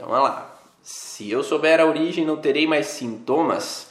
Então, olha lá. Se eu souber a origem, não terei mais sintomas?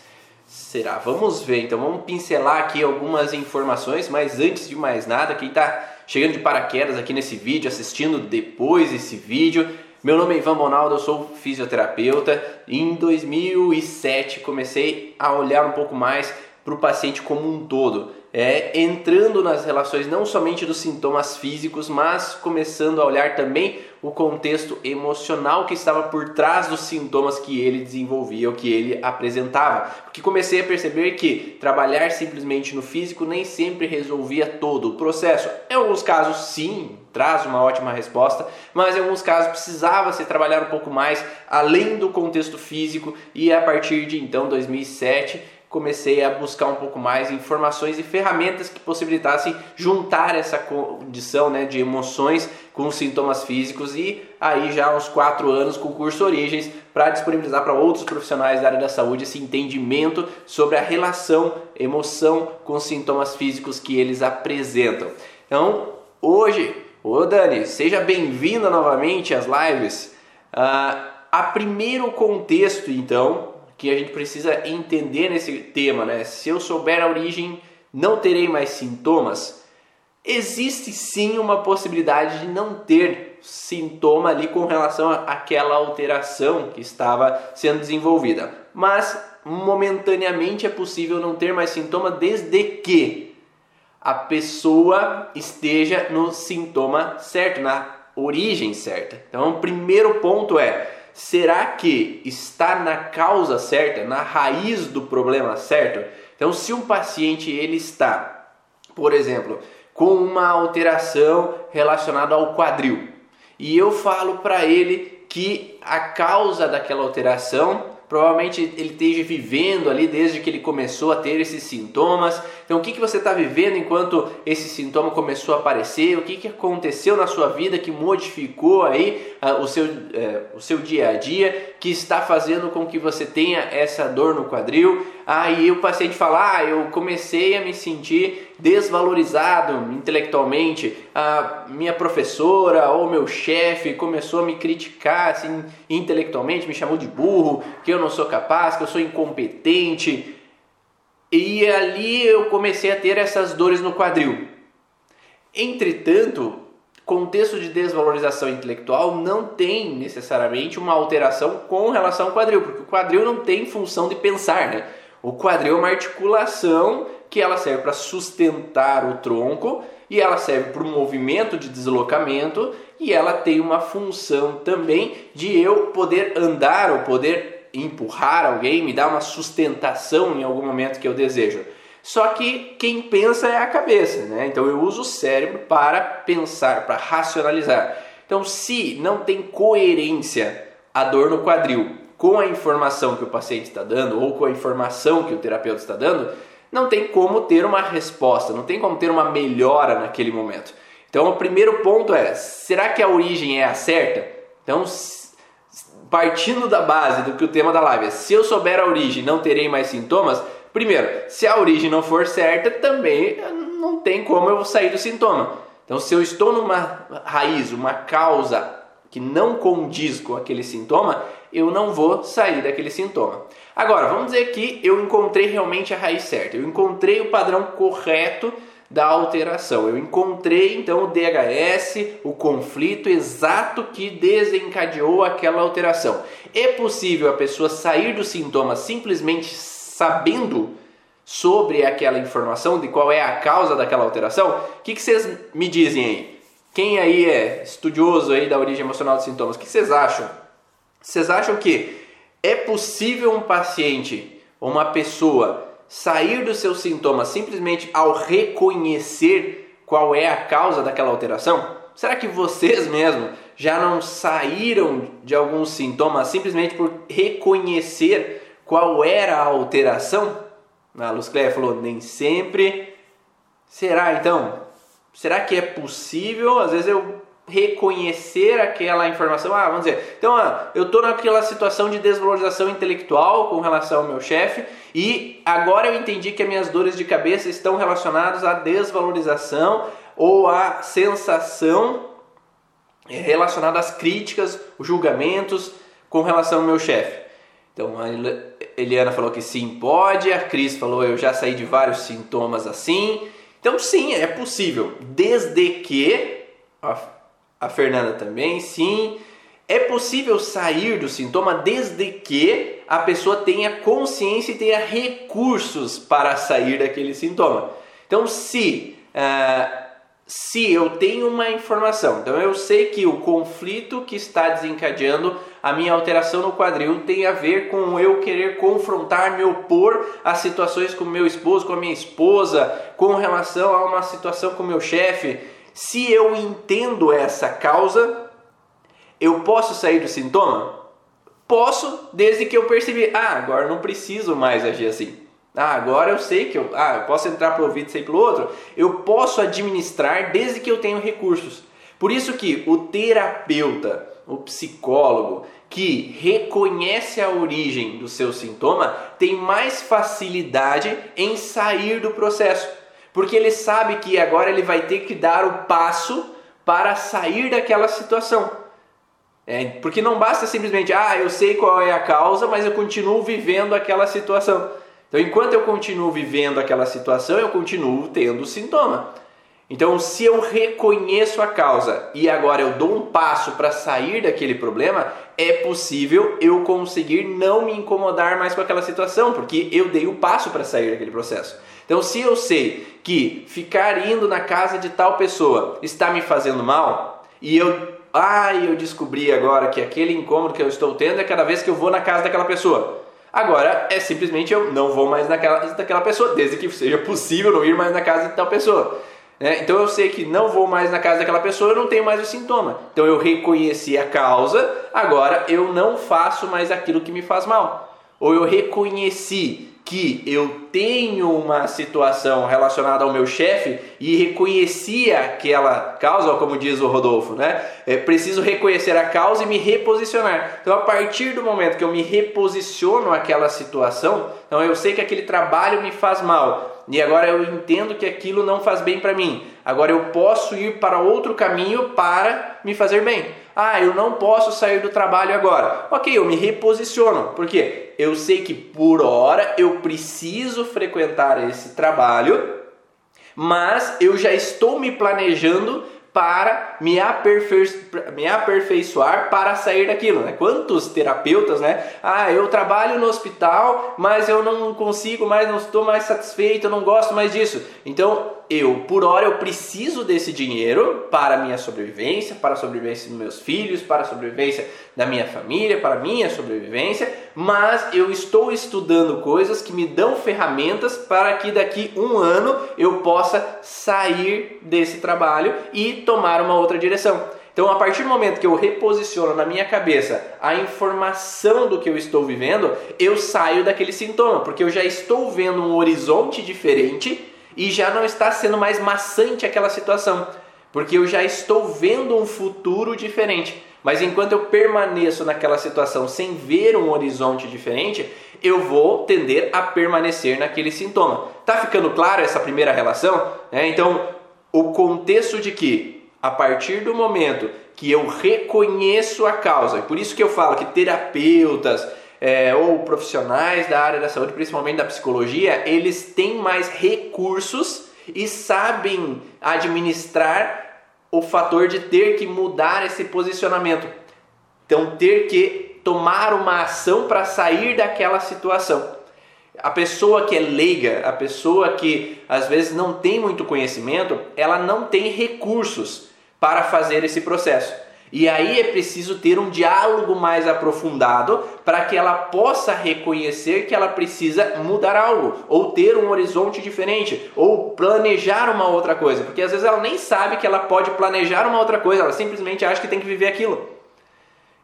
Será? Vamos ver. Então, vamos pincelar aqui algumas informações, mas antes de mais nada, quem está chegando de paraquedas aqui nesse vídeo, assistindo depois esse vídeo, meu nome é Ivan Bonaldo, eu sou fisioterapeuta. Em 2007 comecei a olhar um pouco mais para o paciente como um todo é, entrando nas relações não somente dos sintomas físicos, mas começando a olhar também o contexto emocional que estava por trás dos sintomas que ele desenvolvia, ou que ele apresentava. Porque comecei a perceber que trabalhar simplesmente no físico nem sempre resolvia todo o processo. Em alguns casos, sim, traz uma ótima resposta, mas em alguns casos precisava se trabalhar um pouco mais além do contexto físico e a partir de então 2007 comecei a buscar um pouco mais informações e ferramentas que possibilitassem juntar essa condição né, de emoções com sintomas físicos e aí já há uns quatro anos com o curso Origens para disponibilizar para outros profissionais da área da saúde esse entendimento sobre a relação emoção com sintomas físicos que eles apresentam. Então hoje, ô Dani, seja bem-vinda novamente às lives. Uh, a primeiro contexto então que a gente precisa entender nesse tema, né? Se eu souber a origem, não terei mais sintomas. Existe sim uma possibilidade de não ter sintoma ali com relação àquela alteração que estava sendo desenvolvida, mas momentaneamente é possível não ter mais sintoma desde que a pessoa esteja no sintoma certo, na origem certa. Então, o primeiro ponto é será que está na causa certa, na raiz do problema certo? Então, se um paciente ele está, por exemplo, com uma alteração relacionada ao quadril, e eu falo para ele que a causa daquela alteração provavelmente ele esteja vivendo ali desde que ele começou a ter esses sintomas. Então, o que, que você está vivendo enquanto esse sintoma começou a aparecer? O que, que aconteceu na sua vida que modificou aí o, seu, uh, o seu dia a dia, que está fazendo com que você tenha essa dor no quadril? Aí o paciente fala: Ah, eu comecei a me sentir desvalorizado intelectualmente. A minha professora ou meu chefe começou a me criticar assim, intelectualmente, me chamou de burro, que eu não sou capaz, que eu sou incompetente. E ali eu comecei a ter essas dores no quadril. Entretanto, contexto de desvalorização intelectual não tem necessariamente uma alteração com relação ao quadril, porque o quadril não tem função de pensar, né? O quadril é uma articulação que ela serve para sustentar o tronco e ela serve para o movimento de deslocamento e ela tem uma função também de eu poder andar ou poder empurrar alguém, me dar uma sustentação em algum momento que eu desejo. Só que quem pensa é a cabeça, né? Então eu uso o cérebro para pensar, para racionalizar. Então, se não tem coerência a dor no quadril com a informação que o paciente está dando ou com a informação que o terapeuta está dando, não tem como ter uma resposta, não tem como ter uma melhora naquele momento. Então, o primeiro ponto é: será que a origem é a certa? Então, partindo da base do que o tema da live é: se eu souber a origem, não terei mais sintomas. Primeiro, se a origem não for certa, também não tem como eu sair do sintoma. Então, se eu estou numa raiz, uma causa que não condiz com aquele sintoma, eu não vou sair daquele sintoma. Agora, vamos dizer que eu encontrei realmente a raiz certa, eu encontrei o padrão correto da alteração. Eu encontrei então o DHS, o conflito exato que desencadeou aquela alteração. É possível a pessoa sair do sintoma simplesmente sabendo sobre aquela informação, de qual é a causa daquela alteração? O que, que vocês me dizem aí? Quem aí é estudioso aí da origem emocional dos sintomas, o que vocês acham? Vocês acham que é possível um paciente ou uma pessoa sair dos seus sintomas simplesmente ao reconhecer qual é a causa daquela alteração? Será que vocês mesmos já não saíram de alguns sintomas simplesmente por reconhecer qual era a alteração? A Luz Cléia falou, nem sempre. Será então? Será que é possível? Às vezes eu reconhecer aquela informação. Ah, vamos dizer, então ah, eu estou naquela situação de desvalorização intelectual com relação ao meu chefe e agora eu entendi que as minhas dores de cabeça estão relacionadas à desvalorização ou à sensação relacionada às críticas, os julgamentos com relação ao meu chefe? Então Eliana falou que sim, pode, a Cris falou eu já saí de vários sintomas assim. Então sim, é possível, desde que a, Fernanda também, sim, é possível sair do sintoma desde que a pessoa tenha consciência e tenha recursos para sair daquele sintoma. Então, se uh, se eu tenho uma informação, então eu sei que o conflito que está desencadeando a minha alteração no quadril tem a ver com eu querer confrontar, me opor a situações com meu esposo, com a minha esposa, com relação a uma situação com meu chefe. Se eu entendo essa causa, eu posso sair do sintoma? Posso, desde que eu percebi, ah, agora não preciso mais agir assim. Ah, agora eu sei que eu, ah, eu posso entrar para o ouvido e sair pelo outro. Eu posso administrar desde que eu tenho recursos. Por isso que o terapeuta, o psicólogo que reconhece a origem do seu sintoma tem mais facilidade em sair do processo, porque ele sabe que agora ele vai ter que dar o passo para sair daquela situação. É, porque não basta simplesmente, ah, eu sei qual é a causa, mas eu continuo vivendo aquela situação. Então, enquanto eu continuo vivendo aquela situação, eu continuo tendo sintoma. Então, se eu reconheço a causa e agora eu dou um passo para sair daquele problema, é possível eu conseguir não me incomodar mais com aquela situação, porque eu dei o passo para sair daquele processo. Então, se eu sei que ficar indo na casa de tal pessoa está me fazendo mal e eu ah, eu descobri agora que aquele incômodo que eu estou tendo é cada vez que eu vou na casa daquela pessoa. Agora é simplesmente eu não vou mais naquela daquela pessoa, desde que seja possível não ir mais na casa de tal pessoa. Né? Então eu sei que não vou mais na casa daquela pessoa, eu não tenho mais o sintoma. Então eu reconheci a causa, agora eu não faço mais aquilo que me faz mal. Ou eu reconheci que eu tenho uma situação relacionada ao meu chefe e reconheci aquela causa, como diz o Rodolfo, né? É preciso reconhecer a causa e me reposicionar. Então, a partir do momento que eu me reposiciono àquela situação, então eu sei que aquele trabalho me faz mal e agora eu entendo que aquilo não faz bem para mim. Agora eu posso ir para outro caminho para me fazer bem. Ah, eu não posso sair do trabalho agora. Ok, eu me reposiciono. Por quê? Eu sei que por hora eu preciso frequentar esse trabalho, mas eu já estou me planejando para me, me aperfeiçoar para sair daquilo. Né? Quantos terapeutas, né? Ah, eu trabalho no hospital, mas eu não consigo mais, não estou mais satisfeito, eu não gosto mais disso. Então eu, por hora, eu preciso desse dinheiro para minha sobrevivência, para a sobrevivência dos meus filhos, para a sobrevivência da minha família, para minha sobrevivência, mas eu estou estudando coisas que me dão ferramentas para que daqui um ano eu possa sair desse trabalho e tomar uma outra direção. Então, a partir do momento que eu reposiciono na minha cabeça a informação do que eu estou vivendo, eu saio daquele sintoma, porque eu já estou vendo um horizonte diferente e já não está sendo mais maçante aquela situação, porque eu já estou vendo um futuro diferente. Mas enquanto eu permaneço naquela situação sem ver um horizonte diferente, eu vou tender a permanecer naquele sintoma. Tá ficando claro essa primeira relação? É, então, o contexto de que a partir do momento que eu reconheço a causa, e por isso que eu falo que terapeutas, é, ou profissionais da área da saúde, principalmente da psicologia, eles têm mais recursos e sabem administrar o fator de ter que mudar esse posicionamento. Então, ter que tomar uma ação para sair daquela situação. A pessoa que é leiga, a pessoa que às vezes não tem muito conhecimento, ela não tem recursos para fazer esse processo. E aí é preciso ter um diálogo mais aprofundado para que ela possa reconhecer que ela precisa mudar algo, ou ter um horizonte diferente, ou planejar uma outra coisa, porque às vezes ela nem sabe que ela pode planejar uma outra coisa, ela simplesmente acha que tem que viver aquilo.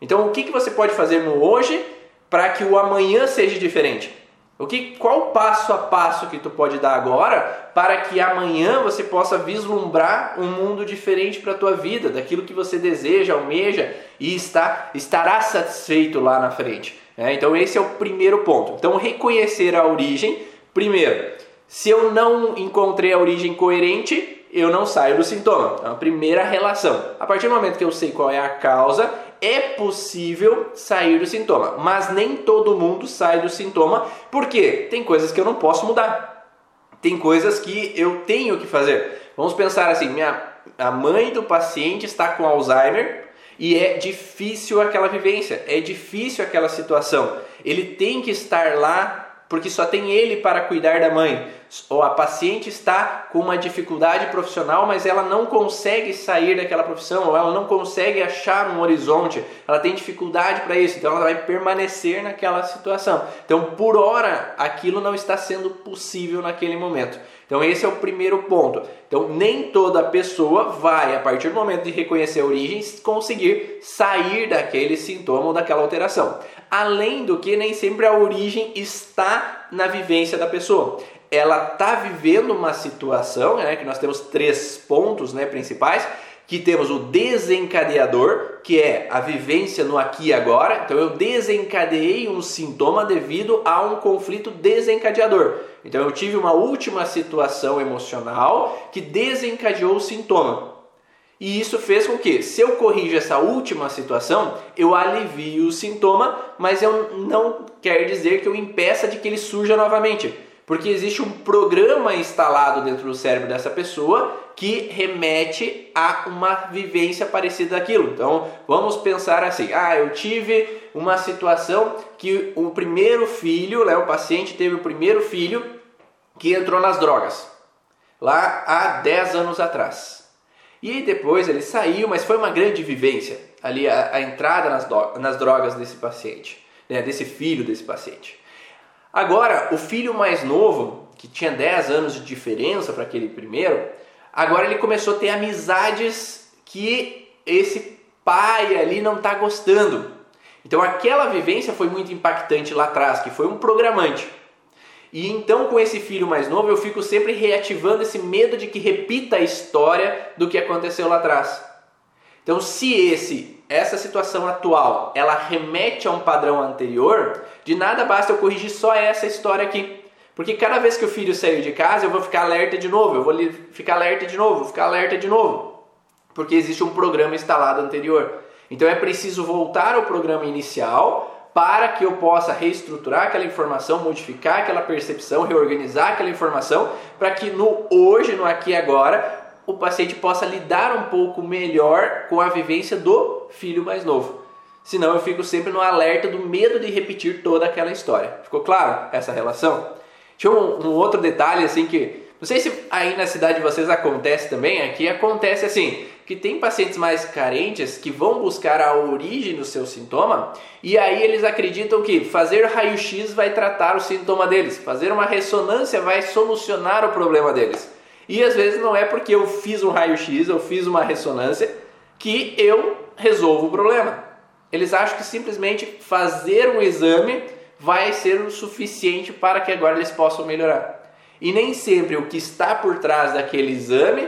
Então, o que, que você pode fazer no hoje para que o amanhã seja diferente? O que, qual o passo a passo que tu pode dar agora para que amanhã você possa vislumbrar um mundo diferente para a tua vida, daquilo que você deseja, almeja e está, estará satisfeito lá na frente. É, então esse é o primeiro ponto. Então reconhecer a origem. Primeiro, se eu não encontrei a origem coerente, eu não saio do sintoma. Então, a primeira relação. A partir do momento que eu sei qual é a causa, é possível sair do sintoma, mas nem todo mundo sai do sintoma, porque tem coisas que eu não posso mudar. Tem coisas que eu tenho que fazer. Vamos pensar assim, minha a mãe do paciente está com Alzheimer e é difícil aquela vivência, é difícil aquela situação. Ele tem que estar lá porque só tem ele para cuidar da mãe. Ou a paciente está com uma dificuldade profissional, mas ela não consegue sair daquela profissão, ou ela não consegue achar um horizonte, ela tem dificuldade para isso, então ela vai permanecer naquela situação. Então, por hora, aquilo não está sendo possível naquele momento. Então, esse é o primeiro ponto. Então, nem toda pessoa vai, a partir do momento de reconhecer a origem, conseguir sair daquele sintoma ou daquela alteração. Além do que, nem sempre a origem está na vivência da pessoa. Ela está vivendo uma situação, né, que nós temos três pontos né, principais, que temos o desencadeador, que é a vivência no aqui e agora. Então eu desencadeei um sintoma devido a um conflito desencadeador. Então eu tive uma última situação emocional que desencadeou o sintoma. E isso fez com que, se eu corrijo essa última situação, eu alivio o sintoma, mas eu não quer dizer que eu impeça de que ele surja novamente. Porque existe um programa instalado dentro do cérebro dessa pessoa que remete a uma vivência parecida daquilo. Então, vamos pensar assim: ah, eu tive uma situação que o primeiro filho, né, o paciente teve o primeiro filho que entrou nas drogas, lá há 10 anos atrás. E depois ele saiu, mas foi uma grande vivência ali a, a entrada nas, do, nas drogas desse paciente, né, desse filho desse paciente. Agora, o filho mais novo, que tinha 10 anos de diferença para aquele primeiro, agora ele começou a ter amizades que esse pai ali não está gostando. Então aquela vivência foi muito impactante lá atrás, que foi um programante. E então com esse filho mais novo eu fico sempre reativando esse medo de que repita a história do que aconteceu lá atrás. Então se esse essa situação atual ela remete a um padrão anterior, de nada basta eu corrigir só essa história aqui. Porque cada vez que o filho sair de casa, eu vou ficar alerta de novo, eu vou ficar alerta de novo, ficar alerta de novo. Porque existe um programa instalado anterior. Então é preciso voltar ao programa inicial para que eu possa reestruturar aquela informação, modificar aquela percepção, reorganizar aquela informação, para que no hoje, no aqui e agora, o paciente possa lidar um pouco melhor com a vivência do filho mais novo. Senão eu fico sempre no alerta do medo de repetir toda aquela história. Ficou claro essa relação? Tinha um, um outro detalhe assim que não sei se aí na cidade de vocês acontece também, aqui acontece assim, que tem pacientes mais carentes que vão buscar a origem do seu sintoma e aí eles acreditam que fazer raio-x vai tratar o sintoma deles, fazer uma ressonância vai solucionar o problema deles. E às vezes não é porque eu fiz um raio-x, eu fiz uma ressonância, que eu resolvo o problema. Eles acham que simplesmente fazer um exame vai ser o suficiente para que agora eles possam melhorar. E nem sempre o que está por trás daquele exame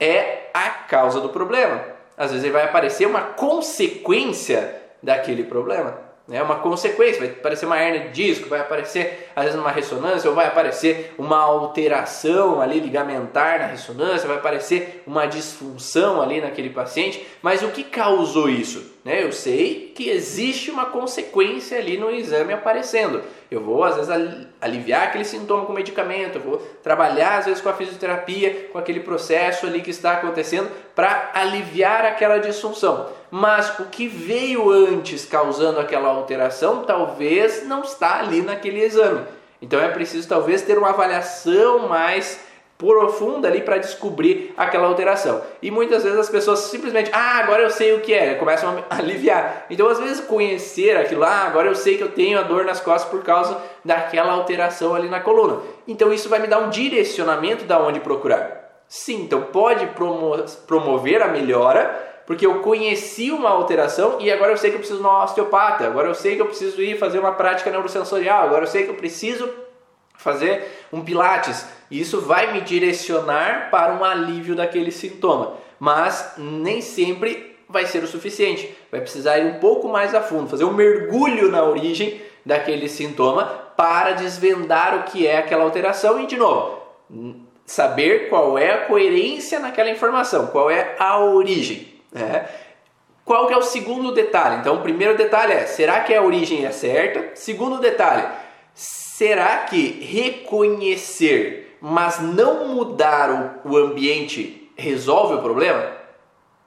é a causa do problema. Às vezes vai aparecer uma consequência daquele problema. É uma consequência, vai aparecer uma hernia de disco, vai aparecer às vezes uma ressonância, ou vai aparecer uma alteração ali ligamentar na ressonância, vai aparecer uma disfunção ali naquele paciente. Mas o que causou isso? Né? Eu sei que existe uma consequência ali no exame aparecendo. Eu vou às vezes aliviar aquele sintoma com medicamento, eu vou trabalhar às vezes com a fisioterapia, com aquele processo ali que está acontecendo para aliviar aquela disfunção. Mas o que veio antes causando aquela alteração talvez não está ali naquele exame. Então é preciso talvez ter uma avaliação mais profunda ali para descobrir aquela alteração. E muitas vezes as pessoas simplesmente, ah, agora eu sei o que é, começam a aliviar. Então, às vezes, conhecer aquilo ah, agora eu sei que eu tenho a dor nas costas por causa daquela alteração ali na coluna. Então, isso vai me dar um direcionamento da onde procurar. Sim, então pode promo promover a melhora, porque eu conheci uma alteração e agora eu sei que eu preciso de um osteopata, agora eu sei que eu preciso ir fazer uma prática neurosensorial, agora eu sei que eu preciso fazer um pilates. E isso vai me direcionar para um alívio daquele sintoma, mas nem sempre vai ser o suficiente. Vai precisar ir um pouco mais a fundo, fazer um mergulho na origem daquele sintoma para desvendar o que é aquela alteração e de novo, saber qual é a coerência naquela informação, qual é a origem. Né? qual que é o segundo detalhe? Então, o primeiro detalhe é: será que a origem é certa? Segundo detalhe, será que reconhecer, mas não mudar o, o ambiente resolve o problema?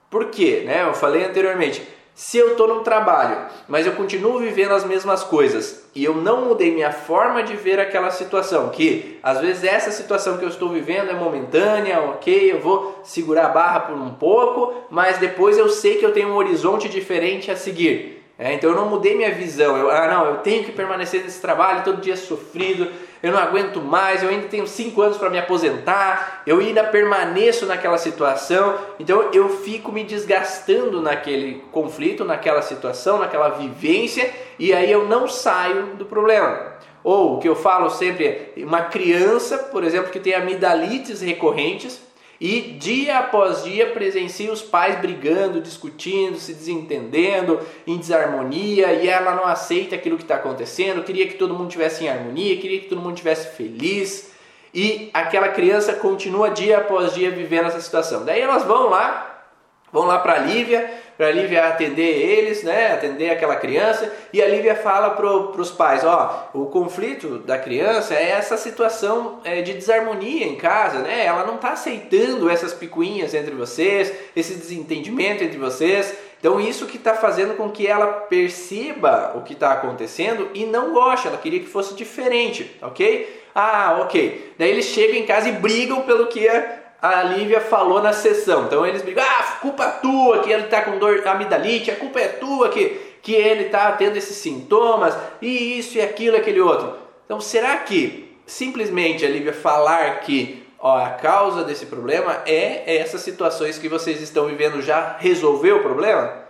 Por quê? Né? Eu falei anteriormente. Se eu estou no trabalho, mas eu continuo vivendo as mesmas coisas e eu não mudei minha forma de ver aquela situação, que às vezes essa situação que eu estou vivendo é momentânea, ok, eu vou segurar a barra por um pouco, mas depois eu sei que eu tenho um horizonte diferente a seguir. É, então eu não mudei minha visão. Eu, ah, não, eu tenho que permanecer nesse trabalho todo dia sofrido, eu não aguento mais, eu ainda tenho cinco anos para me aposentar, eu ainda permaneço naquela situação. Então eu fico me desgastando naquele conflito, naquela situação, naquela vivência, e aí eu não saio do problema. Ou o que eu falo sempre é uma criança, por exemplo, que tem amidalites recorrentes e dia após dia presencia os pais brigando, discutindo, se desentendendo, em desarmonia, e ela não aceita aquilo que está acontecendo, queria que todo mundo tivesse em harmonia, queria que todo mundo tivesse feliz, e aquela criança continua dia após dia vivendo essa situação. Daí elas vão lá Vão lá para a Lívia, para a Lívia atender eles, né, atender aquela criança, e a Lívia fala para os pais, ó, o conflito da criança é essa situação é, de desarmonia em casa, né, ela não está aceitando essas picuinhas entre vocês, esse desentendimento entre vocês, então isso que está fazendo com que ela perceba o que está acontecendo e não goste, ela queria que fosse diferente, ok? Ah, ok. Daí eles chegam em casa e brigam pelo que é a Lívia falou na sessão. Então eles brigam, ah, culpa tua que ele está com dor amidalite, a culpa é tua que, que ele está tendo esses sintomas, e isso e aquilo, aquele outro. Então será que simplesmente a Lívia falar que ó, a causa desse problema é essas situações que vocês estão vivendo já resolveu o problema?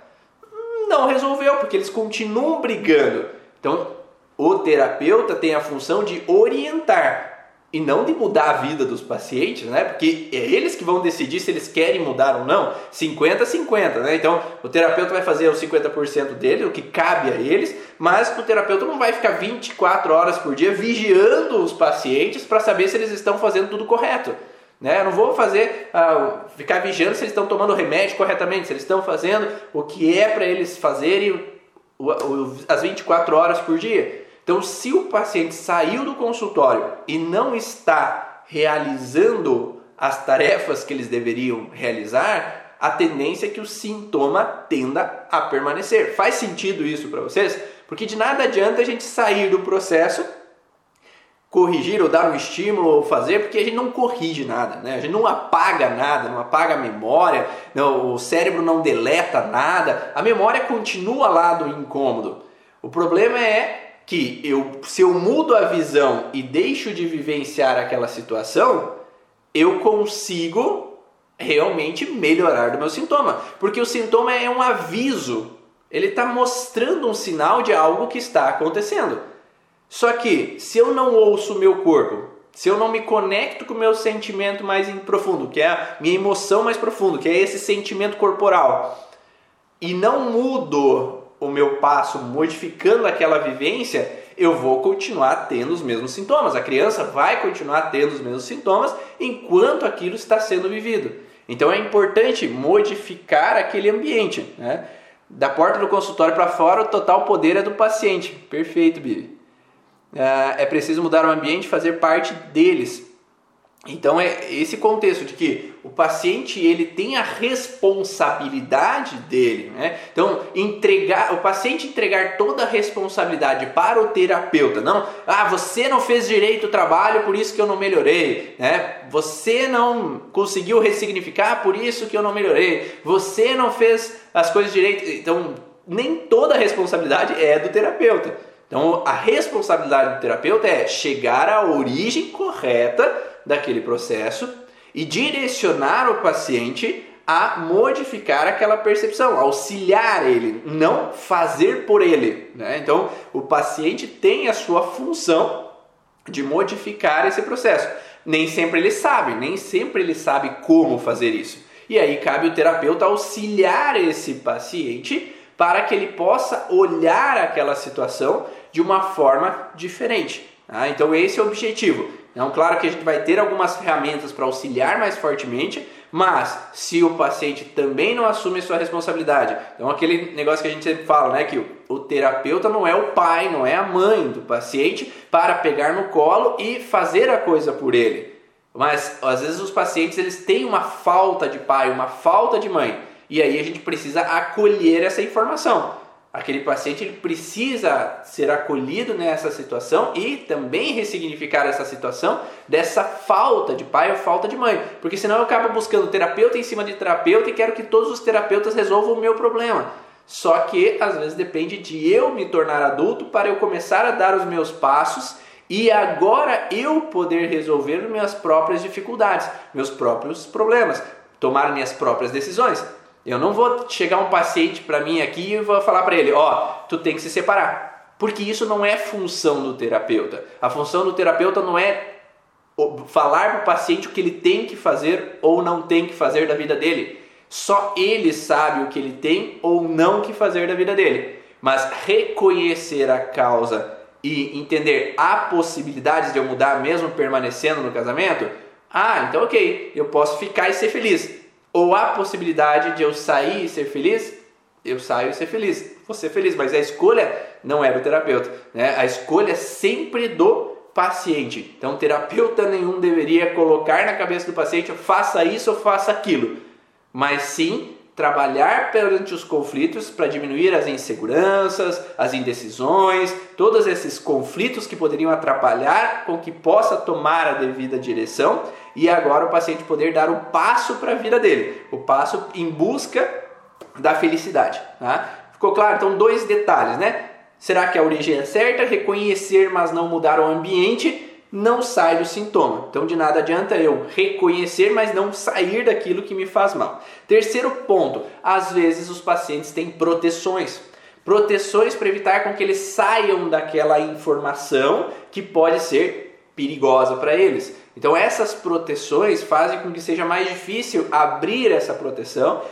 Não resolveu, porque eles continuam brigando. Então o terapeuta tem a função de orientar e não de mudar a vida dos pacientes, né? Porque é eles que vão decidir se eles querem mudar ou não. 50 50, né? Então, o terapeuta vai fazer os 50% dele, o que cabe a eles, mas o terapeuta não vai ficar 24 horas por dia vigiando os pacientes para saber se eles estão fazendo tudo correto. Né? Eu não vou fazer ah, ficar vigiando se eles estão tomando remédio corretamente, se eles estão fazendo o que é para eles fazerem as 24 horas por dia. Então, se o paciente saiu do consultório e não está realizando as tarefas que eles deveriam realizar, a tendência é que o sintoma tenda a permanecer. Faz sentido isso para vocês? Porque de nada adianta a gente sair do processo, corrigir ou dar um estímulo ou fazer, porque a gente não corrige nada, né? A gente não apaga nada, não apaga a memória, não, o cérebro não deleta nada, a memória continua lá do incômodo. O problema é que eu, se eu mudo a visão e deixo de vivenciar aquela situação, eu consigo realmente melhorar do meu sintoma. Porque o sintoma é um aviso, ele está mostrando um sinal de algo que está acontecendo. Só que se eu não ouço o meu corpo, se eu não me conecto com o meu sentimento mais profundo, que é a minha emoção mais profunda, que é esse sentimento corporal, e não mudo o meu passo modificando aquela vivência, eu vou continuar tendo os mesmos sintomas. A criança vai continuar tendo os mesmos sintomas enquanto aquilo está sendo vivido. Então é importante modificar aquele ambiente. Né? Da porta do consultório para fora, o total poder é do paciente. Perfeito, Bibi. É, é preciso mudar o ambiente, fazer parte deles. Então é esse contexto de que o paciente ele tem a responsabilidade dele, né? Então entregar o paciente entregar toda a responsabilidade para o terapeuta, não? Ah, você não fez direito o trabalho, por isso que eu não melhorei, né? Você não conseguiu ressignificar, por isso que eu não melhorei. Você não fez as coisas direito, então nem toda a responsabilidade é do terapeuta. Então a responsabilidade do terapeuta é chegar à origem correta daquele processo e direcionar o paciente a modificar aquela percepção, auxiliar ele, não fazer por ele. Né? Então, o paciente tem a sua função de modificar esse processo. Nem sempre ele sabe, nem sempre ele sabe como fazer isso. E aí cabe o terapeuta auxiliar esse paciente para que ele possa olhar aquela situação de uma forma diferente. Tá? Então, esse é o objetivo. Então, claro que a gente vai ter algumas ferramentas para auxiliar mais fortemente, Mas se o paciente também não assume sua responsabilidade, então aquele negócio que a gente sempre fala, né, que o terapeuta não é o pai, não é a mãe do paciente para pegar no colo e fazer a coisa por ele. Mas às vezes os pacientes eles têm uma falta de pai, uma falta de mãe, e aí a gente precisa acolher essa informação. Aquele paciente ele precisa ser acolhido nessa situação e também ressignificar essa situação dessa falta de pai ou falta de mãe, porque senão eu acabo buscando terapeuta em cima de terapeuta e quero que todos os terapeutas resolvam o meu problema. Só que às vezes depende de eu me tornar adulto para eu começar a dar os meus passos e agora eu poder resolver minhas próprias dificuldades, meus próprios problemas, tomar minhas próprias decisões. Eu não vou chegar um paciente para mim aqui e vou falar para ele, ó, oh, tu tem que se separar. Porque isso não é função do terapeuta. A função do terapeuta não é falar para o paciente o que ele tem que fazer ou não tem que fazer da vida dele. Só ele sabe o que ele tem ou não que fazer da vida dele. Mas reconhecer a causa e entender a possibilidade de eu mudar mesmo permanecendo no casamento, ah, então ok, eu posso ficar e ser feliz ou a possibilidade de eu sair e ser feliz, eu saio e ser feliz. Vou ser feliz, mas a escolha não é do terapeuta, né? A escolha é sempre do paciente. Então, terapeuta nenhum deveria colocar na cabeça do paciente faça isso ou faça aquilo, mas sim trabalhar perante os conflitos para diminuir as inseguranças, as indecisões, todos esses conflitos que poderiam atrapalhar com que possa tomar a devida direção e agora o paciente poder dar o passo para a vida dele, o passo em busca da felicidade. Tá? Ficou claro? Então, dois detalhes, né? Será que a origem é certa? Reconhecer, mas não mudar o ambiente não sai do sintoma. Então, de nada adianta eu reconhecer, mas não sair daquilo que me faz mal. Terceiro ponto: às vezes os pacientes têm proteções. Proteções para evitar com que eles saiam daquela informação que pode ser perigosa para eles. Então, essas proteções fazem com que seja mais difícil abrir essa proteção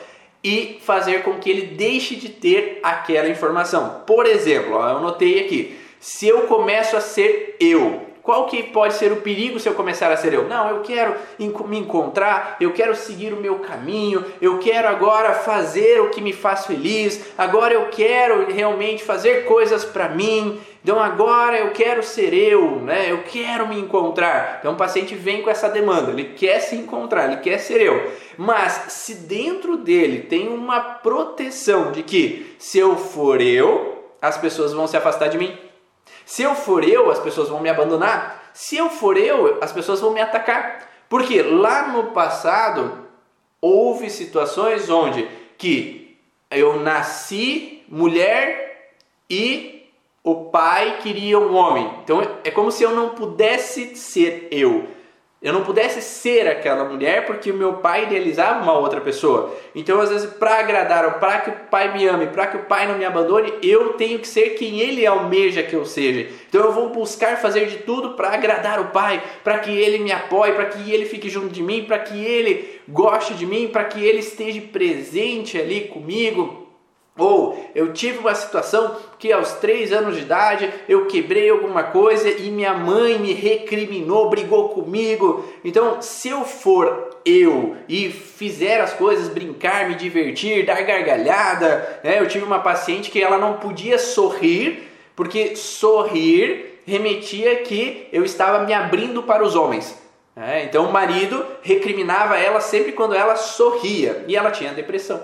e fazer com que ele deixe de ter aquela informação. Por exemplo, ó, eu notei aqui: se eu começo a ser eu, qual que pode ser o perigo se eu começar a ser eu? Não, eu quero me encontrar, eu quero seguir o meu caminho, eu quero agora fazer o que me faz feliz, agora eu quero realmente fazer coisas para mim, então agora eu quero ser eu, né? Eu quero me encontrar. Então o paciente vem com essa demanda, ele quer se encontrar, ele quer ser eu. Mas se dentro dele tem uma proteção de que se eu for eu, as pessoas vão se afastar de mim. Se eu for eu, as pessoas vão me abandonar. Se eu for eu, as pessoas vão me atacar. Porque lá no passado houve situações onde que eu nasci mulher e o pai queria um homem. Então é como se eu não pudesse ser eu. Eu não pudesse ser aquela mulher porque o meu pai idealizava uma outra pessoa. Então, às vezes, para agradar, para que o pai me ame, para que o pai não me abandone, eu tenho que ser quem ele almeja que eu seja. Então, eu vou buscar fazer de tudo para agradar o pai, para que ele me apoie, para que ele fique junto de mim, para que ele goste de mim, para que ele esteja presente ali comigo. Ou eu tive uma situação que aos 3 anos de idade eu quebrei alguma coisa e minha mãe me recriminou, brigou comigo. Então, se eu for eu e fizer as coisas, brincar, me divertir, dar gargalhada, né? eu tive uma paciente que ela não podia sorrir porque sorrir remetia que eu estava me abrindo para os homens. É, então o marido recriminava ela sempre quando ela sorria e ela tinha depressão.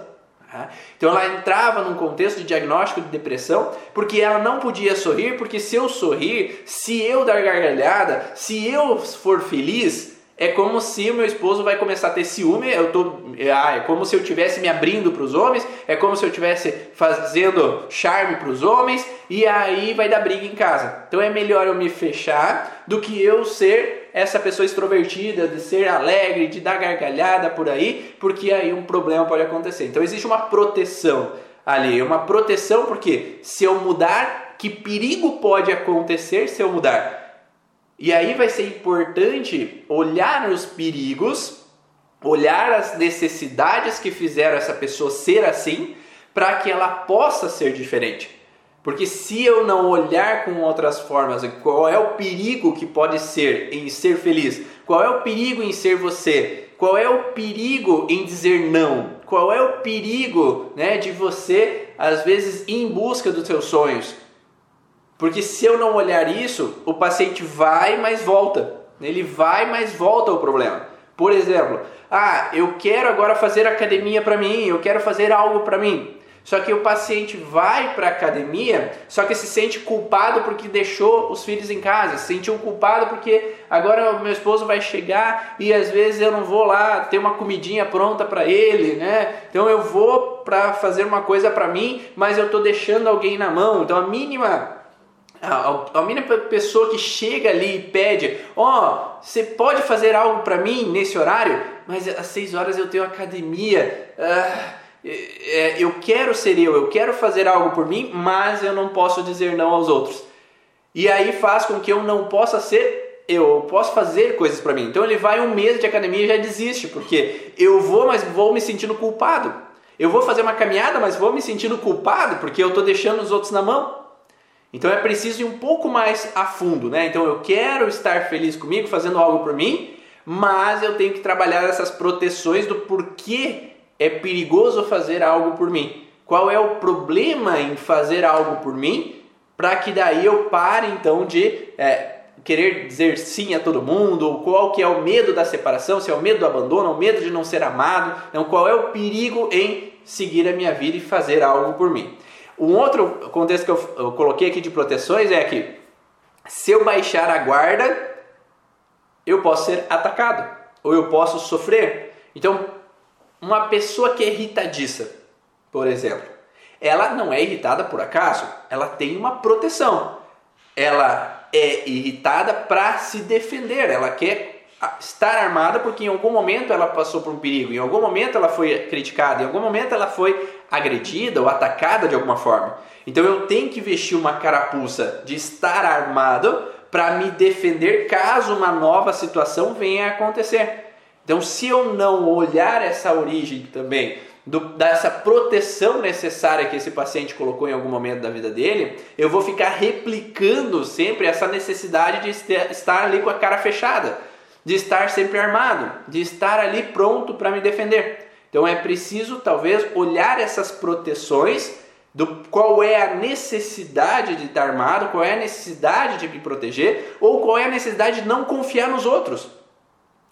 Tá? Então ela entrava num contexto de diagnóstico de depressão porque ela não podia sorrir, porque se eu sorrir, se eu dar gargalhada, se eu for feliz, é como se meu esposo vai começar a ter ciúme, eu tô, ah, é como se eu estivesse me abrindo para os homens, é como se eu estivesse fazendo charme para os homens e aí vai dar briga em casa. Então é melhor eu me fechar do que eu ser essa pessoa extrovertida, de ser alegre, de dar gargalhada por aí, porque aí um problema pode acontecer. Então existe uma proteção ali, uma proteção porque se eu mudar, que perigo pode acontecer se eu mudar? E aí vai ser importante olhar os perigos, olhar as necessidades que fizeram essa pessoa ser assim, para que ela possa ser diferente. Porque se eu não olhar com outras formas, qual é o perigo que pode ser em ser feliz? Qual é o perigo em ser você? qual é o perigo em dizer não? Qual é o perigo né, de você, às vezes, ir em busca dos seus sonhos? Porque se eu não olhar isso, o paciente vai, mas volta. Ele vai, mas volta ao problema. Por exemplo, ah, eu quero agora fazer academia para mim, eu quero fazer algo para mim. Só que o paciente vai para a academia, só que se sente culpado porque deixou os filhos em casa, se sentiu culpado porque agora o meu esposo vai chegar e às vezes eu não vou lá ter uma comidinha pronta para ele, né? Então eu vou para fazer uma coisa para mim, mas eu estou deixando alguém na mão. Então a mínima a, a mínima pessoa que chega ali e pede, ó, oh, você pode fazer algo para mim nesse horário? Mas às seis horas eu tenho academia. Ah, eu quero ser eu, eu quero fazer algo por mim, mas eu não posso dizer não aos outros. E aí faz com que eu não possa ser eu, eu posso fazer coisas para mim. Então ele vai um mês de academia e já desiste, porque eu vou, mas vou me sentindo culpado. Eu vou fazer uma caminhada, mas vou me sentindo culpado porque eu estou deixando os outros na mão. Então é preciso ir um pouco mais a fundo, né? Então eu quero estar feliz comigo, fazendo algo por mim, mas eu tenho que trabalhar essas proteções do porquê é perigoso fazer algo por mim. Qual é o problema em fazer algo por mim? Para que daí eu pare então de é, querer dizer sim a todo mundo, qual que é o medo da separação, se é o medo do abandono, o medo de não ser amado, então qual é o perigo em seguir a minha vida e fazer algo por mim. Um outro contexto que eu, eu coloquei aqui de proteções é que se eu baixar a guarda, eu posso ser atacado ou eu posso sofrer. Então, uma pessoa que é irritadiça, por exemplo, ela não é irritada por acaso, ela tem uma proteção. Ela é irritada para se defender, ela quer estar armada porque em algum momento ela passou por um perigo, em algum momento ela foi criticada, em algum momento ela foi agredida ou atacada de alguma forma. Então eu tenho que vestir uma carapuça de estar armado para me defender caso uma nova situação venha a acontecer. Então, se eu não olhar essa origem também do, dessa proteção necessária que esse paciente colocou em algum momento da vida dele, eu vou ficar replicando sempre essa necessidade de estar ali com a cara fechada de estar sempre armado, de estar ali pronto para me defender. Então é preciso talvez olhar essas proteções do qual é a necessidade de estar armado, qual é a necessidade de me proteger ou qual é a necessidade de não confiar nos outros.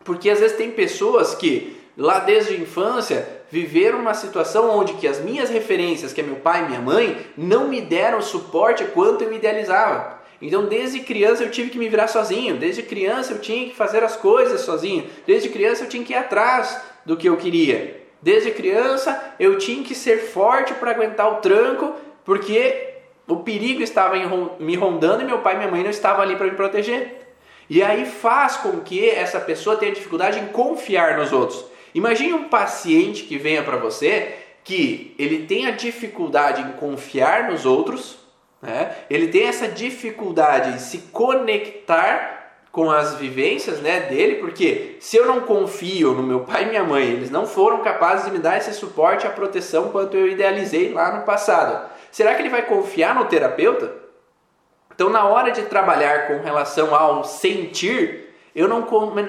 Porque às vezes tem pessoas que lá desde a infância viveram uma situação onde que as minhas referências, que é meu pai e minha mãe, não me deram suporte quanto eu idealizava. Então, desde criança eu tive que me virar sozinho, desde criança eu tinha que fazer as coisas sozinho, desde criança eu tinha que ir atrás do que eu queria. Desde criança eu tinha que ser forte para aguentar o tranco, porque o perigo estava me rondando e meu pai e minha mãe não estavam ali para me proteger. E aí faz com que essa pessoa tenha dificuldade em confiar nos outros. Imagine um paciente que venha para você que ele tenha dificuldade em confiar nos outros, né? Ele tem essa dificuldade em se conectar com as vivências né, dele, porque se eu não confio no meu pai e minha mãe, eles não foram capazes de me dar esse suporte, a proteção quanto eu idealizei lá no passado. Será que ele vai confiar no terapeuta? Então, na hora de trabalhar com relação ao sentir, eu não,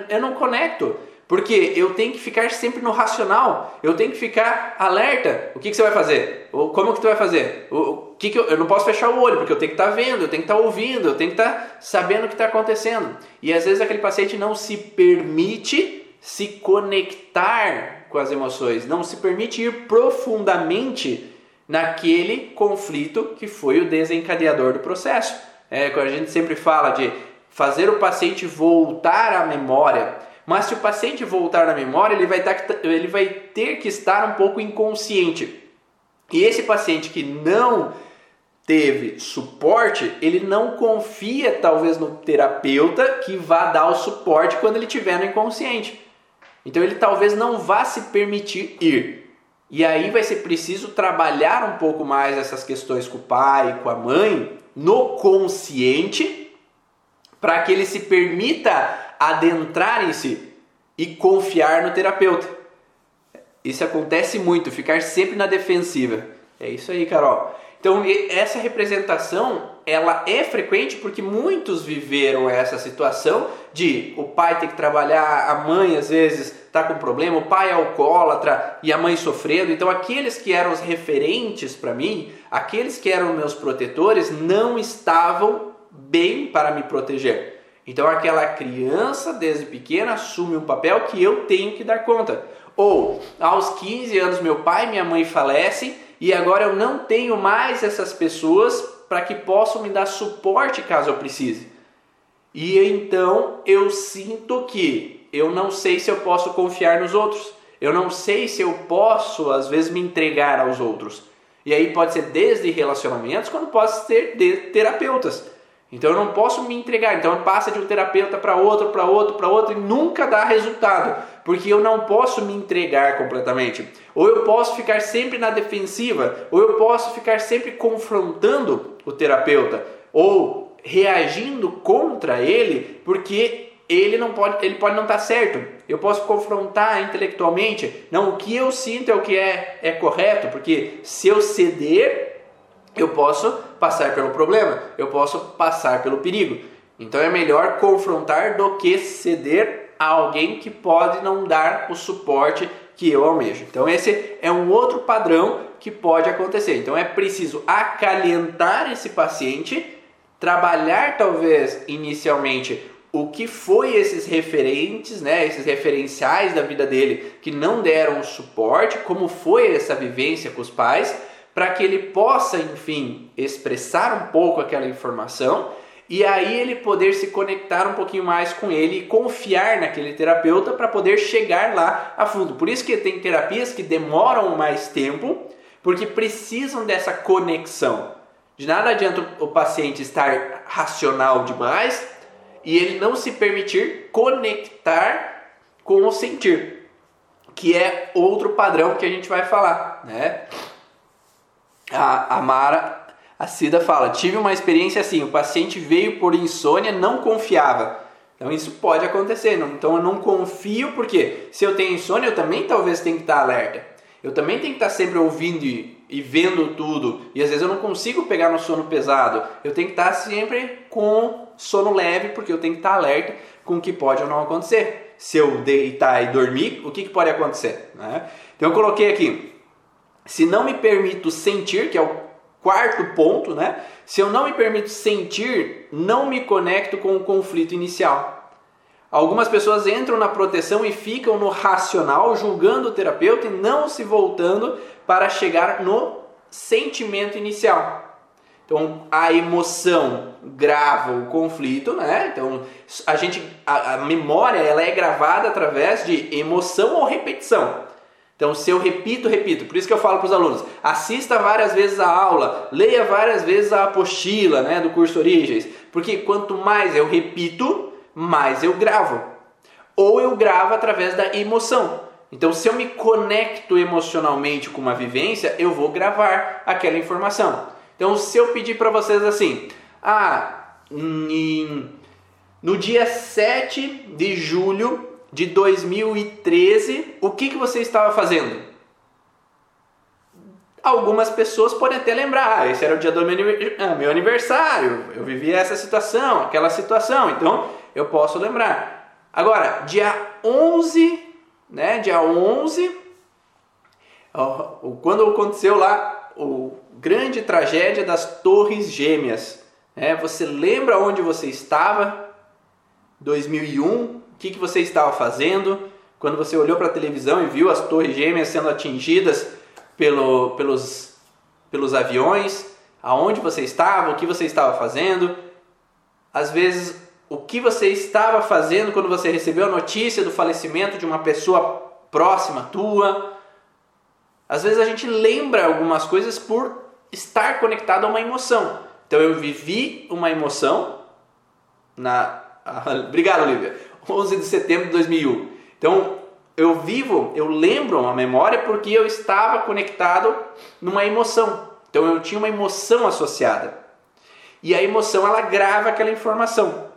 eu não conecto. Porque eu tenho que ficar sempre no racional, eu tenho que ficar alerta. O que, que você vai fazer? Como que tu vai fazer? O, que, que eu, eu não posso fechar o olho, porque eu tenho que estar tá vendo, eu tenho que estar tá ouvindo, eu tenho que estar tá sabendo o que está acontecendo. E às vezes aquele paciente não se permite se conectar com as emoções, não se permite ir profundamente naquele conflito que foi o desencadeador do processo. É, a gente sempre fala de fazer o paciente voltar à memória mas se o paciente voltar na memória, ele vai, dar, ele vai ter que estar um pouco inconsciente. E esse paciente que não teve suporte, ele não confia talvez no terapeuta que vá dar o suporte quando ele estiver no inconsciente. Então ele talvez não vá se permitir ir. E aí vai ser preciso trabalhar um pouco mais essas questões com o pai, com a mãe, no consciente, para que ele se permita adentrarem-se e confiar no terapeuta. Isso acontece muito, ficar sempre na defensiva. É isso aí, Carol. Então, essa representação ela é frequente porque muitos viveram essa situação de o pai ter que trabalhar, a mãe às vezes está com problema, o pai é alcoólatra e a mãe sofrendo. Então aqueles que eram os referentes para mim, aqueles que eram meus protetores, não estavam bem para me proteger. Então aquela criança desde pequena assume um papel que eu tenho que dar conta. Ou aos 15 anos meu pai e minha mãe falecem e agora eu não tenho mais essas pessoas para que possam me dar suporte caso eu precise. E então eu sinto que eu não sei se eu posso confiar nos outros. Eu não sei se eu posso às vezes me entregar aos outros. E aí pode ser desde relacionamentos, quando pode ser de terapeutas. Então eu não posso me entregar. Então passa de um terapeuta para outro, para outro, para outro e nunca dá resultado, porque eu não posso me entregar completamente. Ou eu posso ficar sempre na defensiva, ou eu posso ficar sempre confrontando o terapeuta, ou reagindo contra ele, porque ele não pode, ele pode não estar tá certo. Eu posso confrontar intelectualmente, não o que eu sinto é o que é, é correto, porque se eu ceder eu posso passar pelo problema, eu posso passar pelo perigo. Então é melhor confrontar do que ceder a alguém que pode não dar o suporte que eu almejo. Então esse é um outro padrão que pode acontecer. Então é preciso acalentar esse paciente, trabalhar talvez inicialmente o que foi esses referentes, né, esses referenciais da vida dele que não deram suporte, como foi essa vivência com os pais para que ele possa, enfim, expressar um pouco aquela informação e aí ele poder se conectar um pouquinho mais com ele e confiar naquele terapeuta para poder chegar lá a fundo. Por isso que tem terapias que demoram mais tempo, porque precisam dessa conexão. De nada adianta o paciente estar racional demais e ele não se permitir conectar com o sentir, que é outro padrão que a gente vai falar, né? a, a Mara, a Cida fala: tive uma experiência assim, o paciente veio por insônia, não confiava. Então isso pode acontecer. Não, então eu não confio porque se eu tenho insônia, eu também talvez tenha que estar alerta. Eu também tenho que estar sempre ouvindo e, e vendo tudo. E às vezes eu não consigo pegar no sono pesado. Eu tenho que estar sempre com sono leve porque eu tenho que estar alerta com o que pode ou não acontecer. Se eu deitar e dormir, o que, que pode acontecer? Né? Então eu coloquei aqui se não me permito sentir, que é o quarto ponto, né? Se eu não me permito sentir, não me conecto com o conflito inicial. Algumas pessoas entram na proteção e ficam no racional, julgando o terapeuta e não se voltando para chegar no sentimento inicial. Então a emoção grava o conflito, né? Então a gente a, a memória ela é gravada através de emoção ou repetição. Então, se eu repito, repito. Por isso que eu falo para os alunos: assista várias vezes a aula, leia várias vezes a apostila né, do curso Origens. Porque quanto mais eu repito, mais eu gravo. Ou eu gravo através da emoção. Então, se eu me conecto emocionalmente com uma vivência, eu vou gravar aquela informação. Então, se eu pedir para vocês assim: ah, no dia 7 de julho de 2013, o que, que você estava fazendo? Algumas pessoas podem até lembrar, ah, esse era o dia do meu aniversário, eu vivi essa situação, aquela situação, então eu posso lembrar. Agora, dia 11, né, dia 11, quando aconteceu lá o grande tragédia das Torres Gêmeas, né, você lembra onde você estava? 2001, o que, que você estava fazendo quando você olhou para a televisão e viu as torres gêmeas sendo atingidas pelo, pelos, pelos aviões, aonde você estava, o que você estava fazendo. Às vezes, o que você estava fazendo quando você recebeu a notícia do falecimento de uma pessoa próxima tua. Às vezes a gente lembra algumas coisas por estar conectado a uma emoção. Então eu vivi uma emoção na. Obrigado, Olivia. 11 de setembro de 2001. Então, eu vivo, eu lembro uma memória porque eu estava conectado numa emoção. Então, eu tinha uma emoção associada. E a emoção, ela grava aquela informação.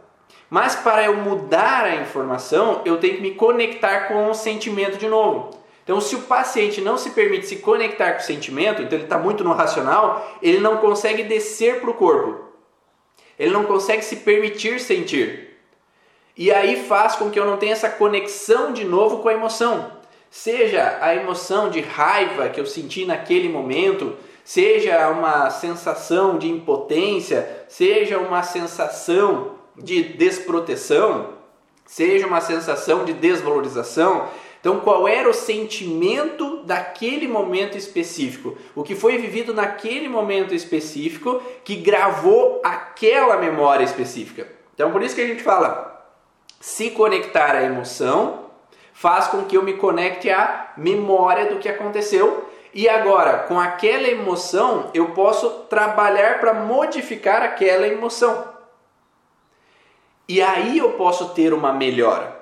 Mas para eu mudar a informação, eu tenho que me conectar com o sentimento de novo. Então, se o paciente não se permite se conectar com o sentimento, então ele está muito no racional, ele não consegue descer para o corpo. Ele não consegue se permitir sentir. E aí faz com que eu não tenha essa conexão de novo com a emoção. Seja a emoção de raiva que eu senti naquele momento, seja uma sensação de impotência, seja uma sensação de desproteção, seja uma sensação de desvalorização. Então, qual era o sentimento daquele momento específico? O que foi vivido naquele momento específico que gravou aquela memória específica? Então, por isso que a gente fala: se conectar à emoção faz com que eu me conecte à memória do que aconteceu. E agora, com aquela emoção, eu posso trabalhar para modificar aquela emoção. E aí eu posso ter uma melhora.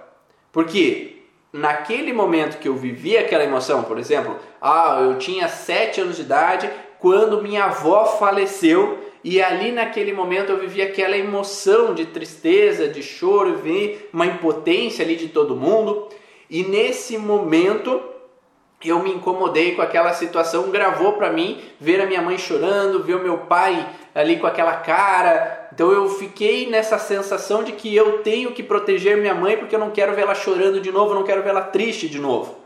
Porque naquele momento que eu vivi aquela emoção, por exemplo, ah, eu tinha 7 anos de idade quando minha avó faleceu e ali naquele momento eu vivi aquela emoção de tristeza, de choro, vi uma impotência ali de todo mundo. E nesse momento eu me incomodei com aquela situação, gravou para mim ver a minha mãe chorando, ver o meu pai ali com aquela cara. Então eu fiquei nessa sensação de que eu tenho que proteger minha mãe porque eu não quero vê-la chorando de novo, não quero vê-la triste de novo.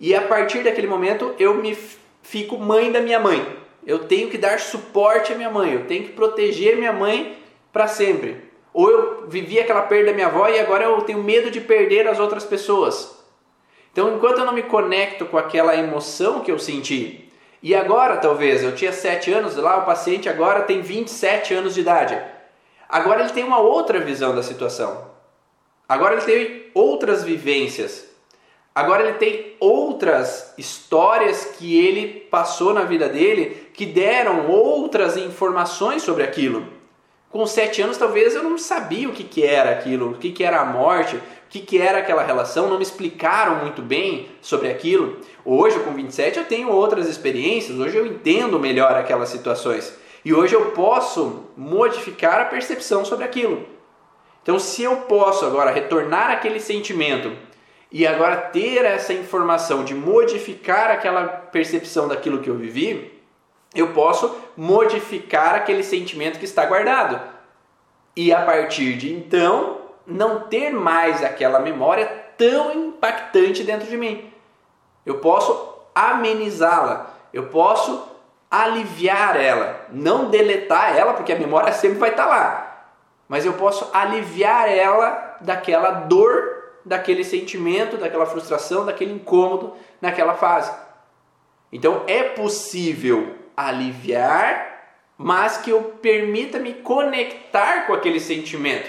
E a partir daquele momento eu me fico mãe da minha mãe. Eu tenho que dar suporte à minha mãe, eu tenho que proteger minha mãe para sempre. Ou eu vivi aquela perda da minha avó e agora eu tenho medo de perder as outras pessoas. Então, enquanto eu não me conecto com aquela emoção que eu senti, e agora, talvez, eu tinha 7 anos, lá o paciente agora tem 27 anos de idade. Agora ele tem uma outra visão da situação. Agora ele tem outras vivências. Agora ele tem outras histórias que ele passou na vida dele que deram outras informações sobre aquilo. Com 7 anos, talvez eu não sabia o que, que era aquilo, o que, que era a morte, o que, que era aquela relação, não me explicaram muito bem sobre aquilo. Hoje, com 27, eu tenho outras experiências, hoje eu entendo melhor aquelas situações. E hoje eu posso modificar a percepção sobre aquilo. Então, se eu posso agora retornar aquele sentimento e agora ter essa informação de modificar aquela percepção daquilo que eu vivi, eu posso modificar aquele sentimento que está guardado. E a partir de então, não ter mais aquela memória tão impactante dentro de mim. Eu posso amenizá-la, eu posso aliviar ela, não deletar ela, porque a memória sempre vai estar lá, mas eu posso aliviar ela daquela dor, daquele sentimento, daquela frustração, daquele incômodo naquela fase. Então é possível aliviar, mas que eu permita me conectar com aquele sentimento.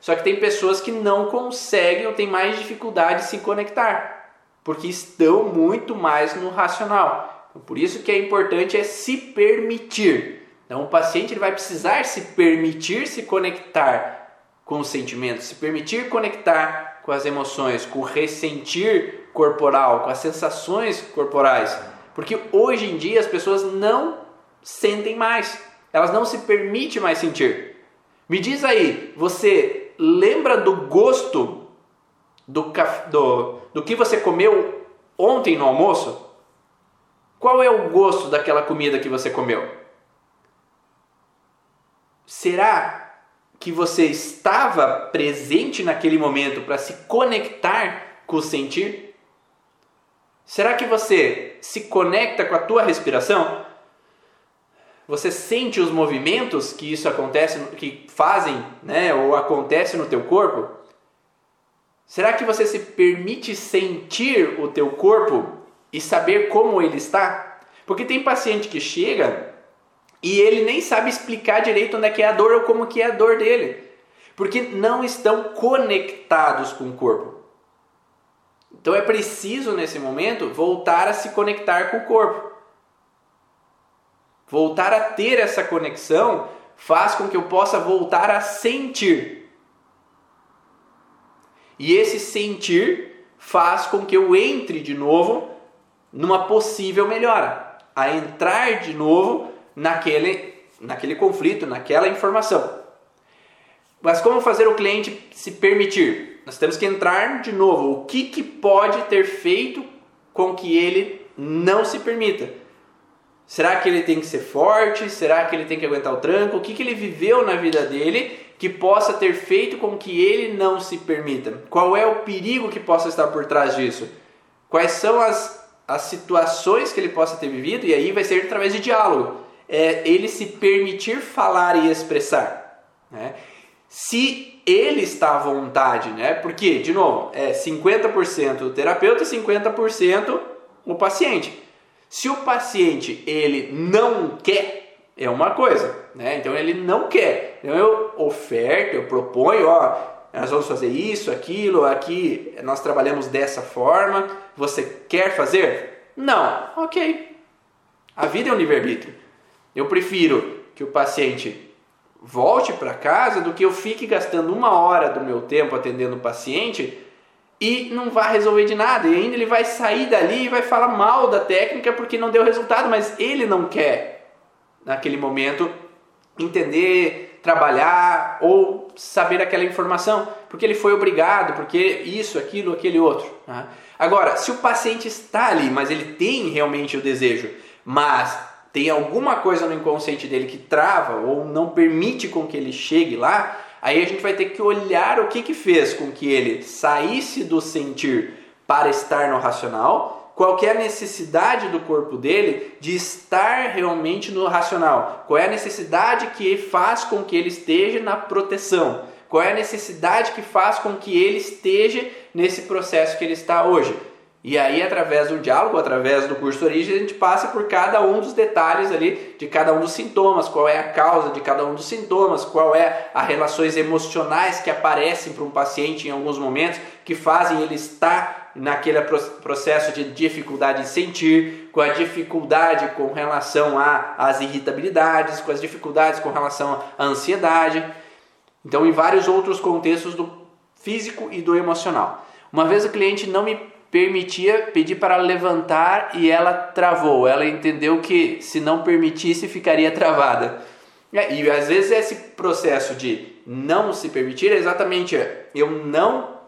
Só que tem pessoas que não conseguem ou têm mais dificuldade de se conectar, porque estão muito mais no racional. Então, por isso que é importante é se permitir. Então o paciente ele vai precisar se permitir se conectar com os sentimentos, se permitir conectar com as emoções, com o ressentir corporal, com as sensações corporais. Porque hoje em dia as pessoas não sentem mais, elas não se permitem mais sentir. Me diz aí, você lembra do gosto do, do, do que você comeu ontem no almoço? Qual é o gosto daquela comida que você comeu? Será que você estava presente naquele momento para se conectar com o sentir? Será que você se conecta com a tua respiração? Você sente os movimentos que isso acontece, que fazem, né, ou acontece no teu corpo? Será que você se permite sentir o teu corpo e saber como ele está? Porque tem paciente que chega e ele nem sabe explicar direito onde é que é a dor ou como que é a dor dele, porque não estão conectados com o corpo. Então é preciso nesse momento voltar a se conectar com o corpo. Voltar a ter essa conexão faz com que eu possa voltar a sentir. E esse sentir faz com que eu entre de novo numa possível melhora, a entrar de novo naquele, naquele conflito, naquela informação. Mas como fazer o cliente se permitir? Nós temos que entrar de novo. O que, que pode ter feito com que ele não se permita? Será que ele tem que ser forte? Será que ele tem que aguentar o tranco? O que, que ele viveu na vida dele que possa ter feito com que ele não se permita? Qual é o perigo que possa estar por trás disso? Quais são as, as situações que ele possa ter vivido? E aí vai ser através de diálogo. É ele se permitir falar e expressar. Né? Se ele está à vontade, né? Porque, de novo, é 50% o terapeuta e 50% o paciente. Se o paciente ele não quer, é uma coisa, né? Então ele não quer. Então eu oferto, eu proponho, ó, nós vamos fazer isso, aquilo, aqui nós trabalhamos dessa forma. Você quer fazer? Não. Ok. A vida é um livre-arbítrio. Eu prefiro que o paciente volte para casa do que eu fique gastando uma hora do meu tempo atendendo o paciente e não vai resolver de nada. E ainda ele vai sair dali e vai falar mal da técnica porque não deu resultado, mas ele não quer, naquele momento, entender, trabalhar ou saber aquela informação, porque ele foi obrigado, porque isso, aquilo, aquele outro. Tá? Agora, se o paciente está ali, mas ele tem realmente o desejo, mas tem alguma coisa no inconsciente dele que trava ou não permite com que ele chegue lá, Aí a gente vai ter que olhar o que, que fez com que ele saísse do sentir para estar no racional, qual é a necessidade do corpo dele de estar realmente no racional, qual é a necessidade que faz com que ele esteja na proteção, qual é a necessidade que faz com que ele esteja nesse processo que ele está hoje. E aí, através do diálogo, através do curso de origem, a gente passa por cada um dos detalhes ali de cada um dos sintomas, qual é a causa de cada um dos sintomas, qual é as relações emocionais que aparecem para um paciente em alguns momentos que fazem ele estar naquele processo de dificuldade em sentir, com a dificuldade com relação às irritabilidades, com as dificuldades com relação à ansiedade. Então, em vários outros contextos do físico e do emocional. Uma vez o cliente não me permitia pedir para levantar e ela travou. Ela entendeu que se não permitisse ficaria travada. E às vezes esse processo de não se permitir é exatamente eu não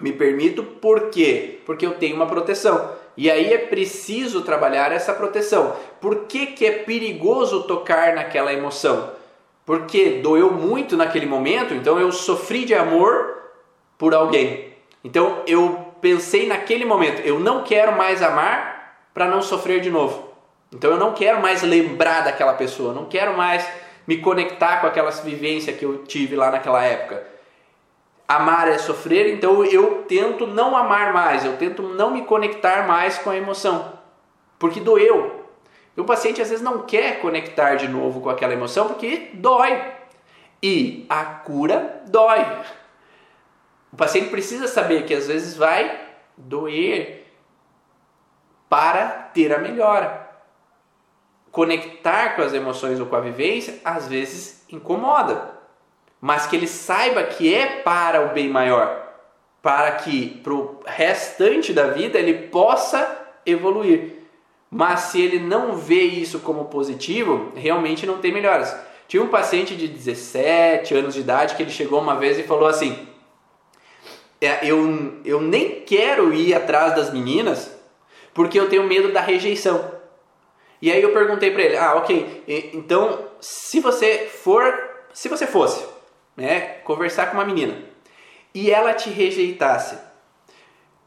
me permito por quê? Porque eu tenho uma proteção. E aí é preciso trabalhar essa proteção. Por que, que é perigoso tocar naquela emoção? Porque doeu muito naquele momento, então eu sofri de amor por alguém. Então eu pensei naquele momento, eu não quero mais amar para não sofrer de novo. Então eu não quero mais lembrar daquela pessoa, não quero mais me conectar com aquela vivência que eu tive lá naquela época. Amar é sofrer, então eu tento não amar mais, eu tento não me conectar mais com a emoção, porque doeu. E o paciente às vezes não quer conectar de novo com aquela emoção porque dói. E a cura dói. O paciente precisa saber que às vezes vai doer para ter a melhora. Conectar com as emoções ou com a vivência às vezes incomoda, mas que ele saiba que é para o bem maior, para que para o restante da vida ele possa evoluir. Mas se ele não vê isso como positivo, realmente não tem melhoras. Tinha um paciente de 17 anos de idade que ele chegou uma vez e falou assim: eu, eu nem quero ir atrás das meninas porque eu tenho medo da rejeição. E aí eu perguntei para ele, ah, ok, então se você for, se você fosse, né, conversar com uma menina e ela te rejeitasse,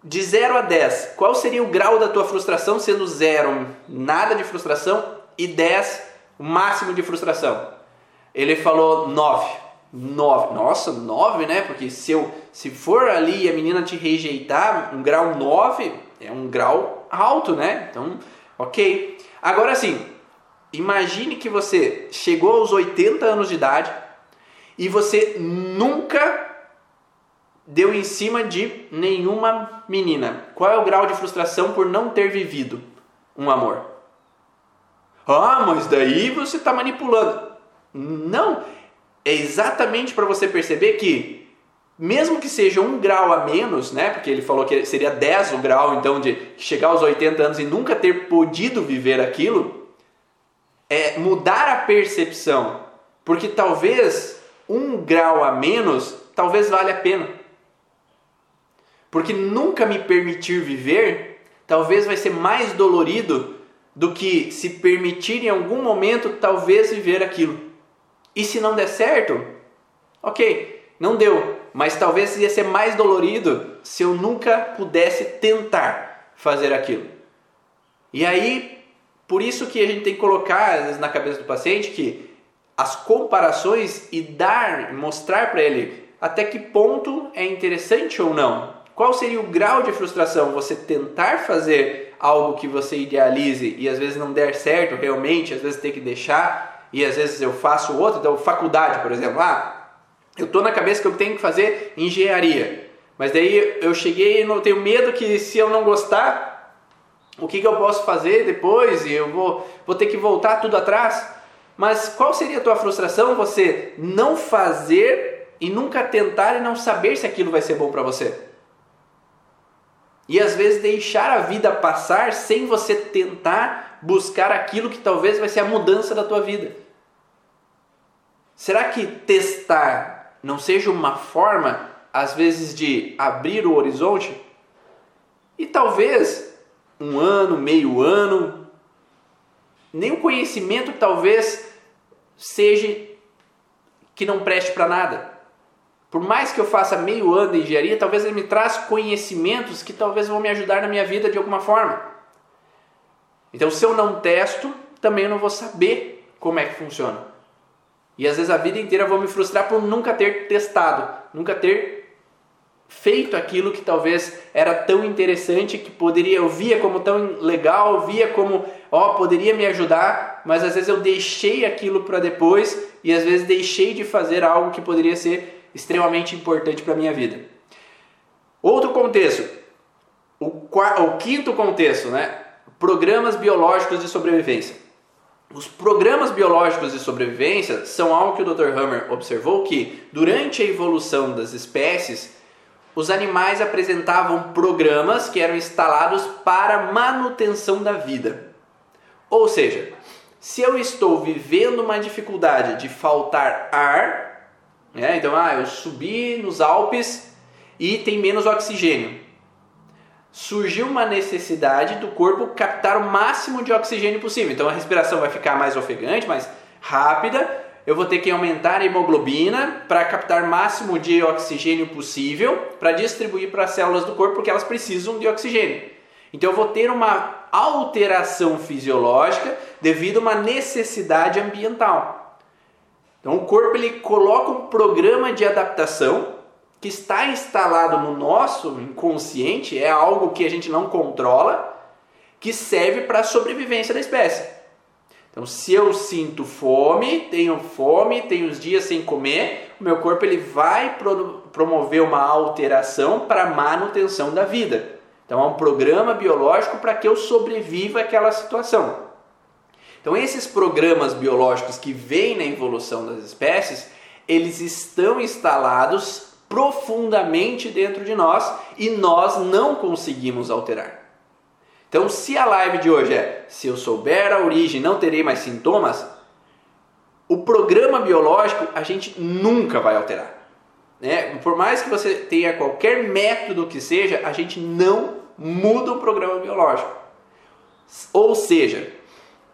de 0 a 10, qual seria o grau da tua frustração, sendo 0 nada de frustração e 10 o máximo de frustração? Ele falou 9. 9. Nossa, 9, né? Porque se, eu, se for ali e a menina te rejeitar, um grau 9 é um grau alto, né? Então, ok. Agora sim, imagine que você chegou aos 80 anos de idade e você nunca deu em cima de nenhuma menina. Qual é o grau de frustração por não ter vivido um amor? Ah, mas daí você está manipulando. Não, é exatamente para você perceber que, mesmo que seja um grau a menos, né? Porque ele falou que seria 10 o grau, então, de chegar aos 80 anos e nunca ter podido viver aquilo, é mudar a percepção. Porque talvez um grau a menos, talvez valha a pena. Porque nunca me permitir viver, talvez vai ser mais dolorido do que se permitir em algum momento talvez viver aquilo. E se não der certo, ok, não deu, mas talvez ia ser mais dolorido se eu nunca pudesse tentar fazer aquilo. E aí, por isso que a gente tem que colocar às vezes, na cabeça do paciente que as comparações e dar, mostrar para ele até que ponto é interessante ou não. Qual seria o grau de frustração você tentar fazer algo que você idealize e às vezes não der certo realmente, às vezes ter que deixar e às vezes eu faço outro, então faculdade, por exemplo, ah, eu tô na cabeça que eu tenho que fazer engenharia, mas daí eu cheguei e não tenho medo que se eu não gostar, o que, que eu posso fazer depois e eu vou, vou ter que voltar tudo atrás. Mas qual seria a tua frustração você não fazer e nunca tentar e não saber se aquilo vai ser bom para você? E às vezes deixar a vida passar sem você tentar buscar aquilo que talvez vai ser a mudança da tua vida. Será que testar não seja uma forma, às vezes, de abrir o horizonte? E talvez um ano, meio ano, nem o conhecimento talvez seja que não preste para nada. Por mais que eu faça meio ano de engenharia, talvez ele me traz conhecimentos que talvez vão me ajudar na minha vida de alguma forma. Então, se eu não testo, também eu não vou saber como é que funciona. E às vezes a vida inteira eu vou me frustrar por nunca ter testado, nunca ter feito aquilo que talvez era tão interessante que poderia eu via como tão legal, via como ó, poderia me ajudar, mas às vezes eu deixei aquilo para depois e às vezes deixei de fazer algo que poderia ser extremamente importante para minha vida. Outro contexto, o, o quinto contexto, né? Programas biológicos de sobrevivência. Os programas biológicos de sobrevivência são algo que o Dr. Hammer observou que durante a evolução das espécies os animais apresentavam programas que eram instalados para manutenção da vida. Ou seja, se eu estou vivendo uma dificuldade de faltar ar, né? então ah, eu subi nos Alpes e tem menos oxigênio. Surgiu uma necessidade do corpo captar o máximo de oxigênio possível. Então a respiração vai ficar mais ofegante, mais rápida eu vou ter que aumentar a hemoglobina para captar o máximo de oxigênio possível para distribuir para as células do corpo porque elas precisam de oxigênio. Então eu vou ter uma alteração fisiológica devido a uma necessidade ambiental. Então o corpo ele coloca um programa de adaptação que está instalado no nosso inconsciente, é algo que a gente não controla, que serve para a sobrevivência da espécie. Então, se eu sinto fome, tenho fome, tenho os dias sem comer, o meu corpo ele vai pro promover uma alteração para manutenção da vida. Então, é um programa biológico para que eu sobreviva àquela situação. Então, esses programas biológicos que vêm na evolução das espécies, eles estão instalados profundamente dentro de nós e nós não conseguimos alterar. Então, se a live de hoje é se eu souber a origem, não terei mais sintomas, o programa biológico a gente nunca vai alterar. Né? Por mais que você tenha qualquer método que seja, a gente não muda o programa biológico. Ou seja,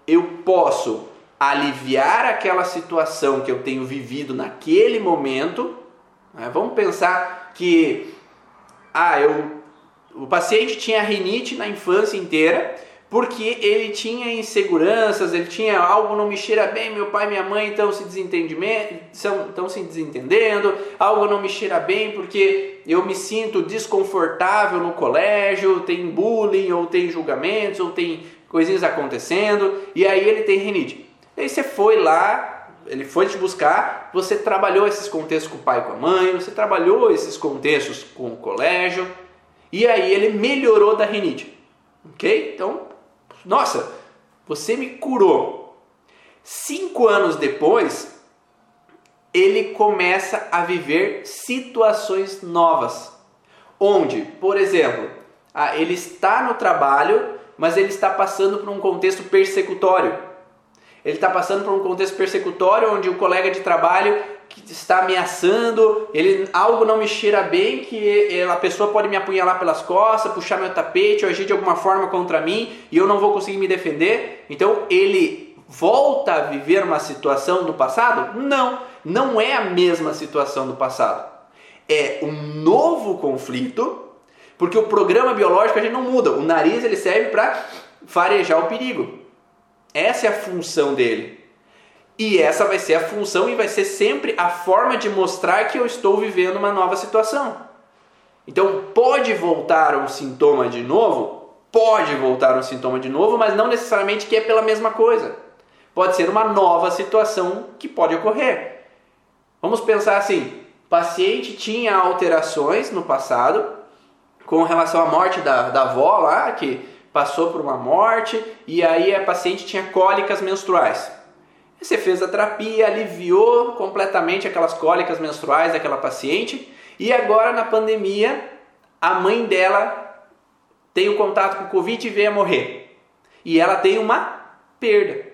eu posso aliviar aquela situação que eu tenho vivido naquele momento. Né? Vamos pensar que ah, eu o paciente tinha rinite na infância inteira porque ele tinha inseguranças, ele tinha algo não me cheira bem, meu pai e minha mãe estão se, estão se desentendendo, algo não me cheira bem porque eu me sinto desconfortável no colégio, tem bullying, ou tem julgamentos, ou tem coisinhas acontecendo, e aí ele tem rinite. Aí você foi lá, ele foi te buscar, você trabalhou esses contextos com o pai e com a mãe, você trabalhou esses contextos com o colégio, e aí ele melhorou da rinite. Ok? Então, nossa, você me curou. Cinco anos depois, ele começa a viver situações novas. Onde, por exemplo, ah, ele está no trabalho, mas ele está passando por um contexto persecutório. Ele está passando por um contexto persecutório onde o colega de trabalho está ameaçando, ele algo não me cheira bem, que a pessoa pode me apunhalar pelas costas, puxar meu tapete, ou agir de alguma forma contra mim e eu não vou conseguir me defender. Então ele volta a viver uma situação do passado? Não, não é a mesma situação do passado. É um novo conflito, porque o programa biológico a gente não muda. O nariz ele serve para farejar o perigo. Essa é a função dele. E essa vai ser a função e vai ser sempre a forma de mostrar que eu estou vivendo uma nova situação. Então, pode voltar um sintoma de novo? Pode voltar um sintoma de novo, mas não necessariamente que é pela mesma coisa. Pode ser uma nova situação que pode ocorrer. Vamos pensar assim: paciente tinha alterações no passado com relação à morte da, da avó lá, que passou por uma morte, e aí a paciente tinha cólicas menstruais. Você fez a terapia, aliviou completamente aquelas cólicas menstruais daquela paciente, e agora na pandemia a mãe dela tem o contato com o Covid e veio a morrer. E ela tem uma perda.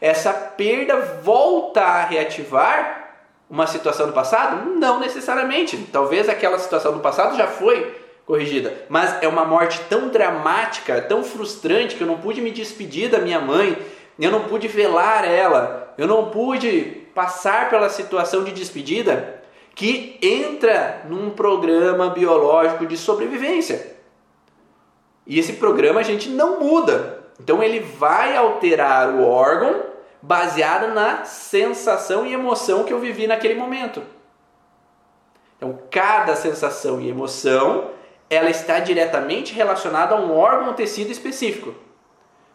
Essa perda volta a reativar uma situação do passado? Não necessariamente. Talvez aquela situação do passado já foi corrigida, mas é uma morte tão dramática, tão frustrante que eu não pude me despedir da minha mãe, eu não pude velar ela, eu não pude passar pela situação de despedida que entra num programa biológico de sobrevivência. E esse programa a gente não muda. Então ele vai alterar o órgão baseado na sensação e emoção que eu vivi naquele momento. Então, cada sensação e emoção, ela está diretamente relacionada a um órgão ou tecido específico.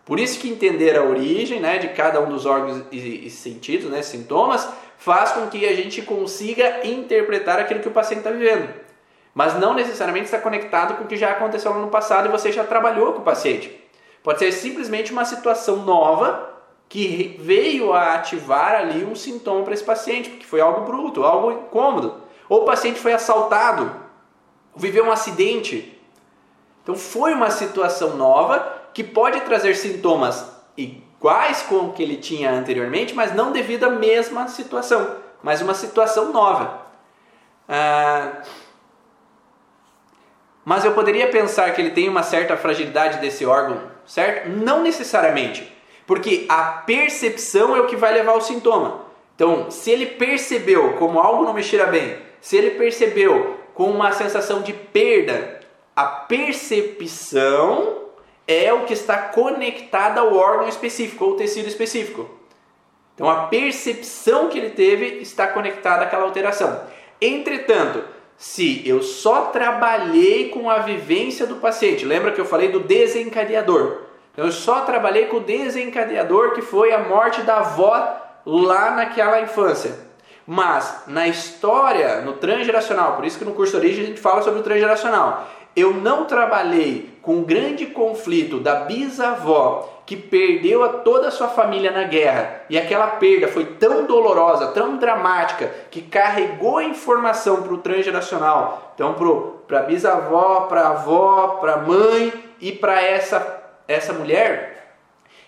Por isso que entender a origem né, de cada um dos órgãos e, e sentidos, né, sintomas, faz com que a gente consiga interpretar aquilo que o paciente está vivendo. Mas não necessariamente está conectado com o que já aconteceu no passado e você já trabalhou com o paciente. Pode ser simplesmente uma situação nova que veio a ativar ali um sintoma para esse paciente, porque foi algo bruto, algo incômodo. Ou o paciente foi assaltado, viveu um acidente. Então foi uma situação nova que pode trazer sintomas iguais com o que ele tinha anteriormente, mas não devido à mesma situação, mas uma situação nova. Ah, mas eu poderia pensar que ele tem uma certa fragilidade desse órgão, certo? Não necessariamente. Porque a percepção é o que vai levar ao sintoma. Então, se ele percebeu como algo não me cheira bem, se ele percebeu com uma sensação de perda, a percepção é o que está conectada ao órgão específico ou tecido específico. Então, a percepção que ele teve está conectada àquela alteração. Entretanto, se eu só trabalhei com a vivência do paciente, lembra que eu falei do desencadeador? Eu só trabalhei com o desencadeador que foi a morte da avó lá naquela infância. Mas na história, no transgeracional, por isso que no curso de origem a gente fala sobre o transgeracional, eu não trabalhei com o grande conflito da bisavó que perdeu a toda a sua família na guerra e aquela perda foi tão dolorosa, tão dramática que carregou a informação para o transgeracional, então para a bisavó, para a avó, para a mãe e para essa essa mulher,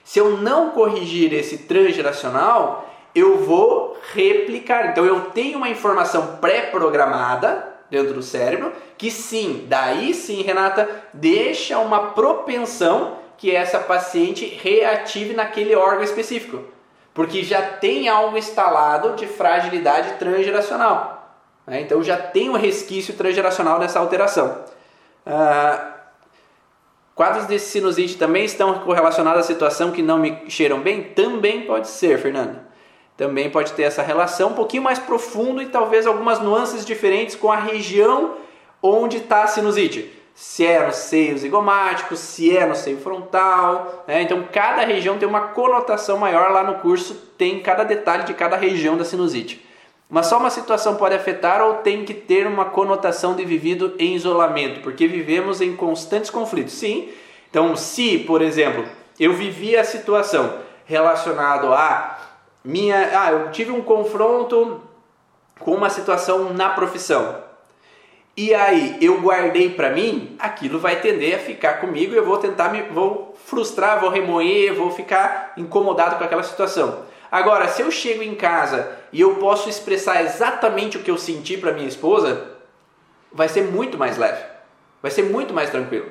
se eu não corrigir esse transgeracional, eu vou replicar. Então eu tenho uma informação pré-programada dentro do cérebro que sim, daí sim, Renata, deixa uma propensão que essa paciente reative naquele órgão específico, porque já tem algo instalado de fragilidade transgeracional. Né? Então já tem um resquício transgeracional dessa alteração. Uh, Quadros de sinusite também estão correlacionados à situação que não me cheiram bem? Também pode ser, Fernando. Também pode ter essa relação um pouquinho mais profundo e talvez algumas nuances diferentes com a região onde está a sinusite. Se é no seio zigomático, se é no seio frontal. Né? Então, cada região tem uma conotação maior lá no curso, tem cada detalhe de cada região da sinusite. Mas só uma situação pode afetar ou tem que ter uma conotação de vivido em isolamento, porque vivemos em constantes conflitos. Sim. Então, se, por exemplo, eu vivi a situação relacionado a minha, ah, eu tive um confronto com uma situação na profissão. E aí eu guardei para mim, aquilo vai tender a ficar comigo e eu vou tentar me vou frustrar, vou remoer, vou ficar incomodado com aquela situação. Agora, se eu chego em casa e eu posso expressar exatamente o que eu senti para minha esposa, vai ser muito mais leve, vai ser muito mais tranquilo.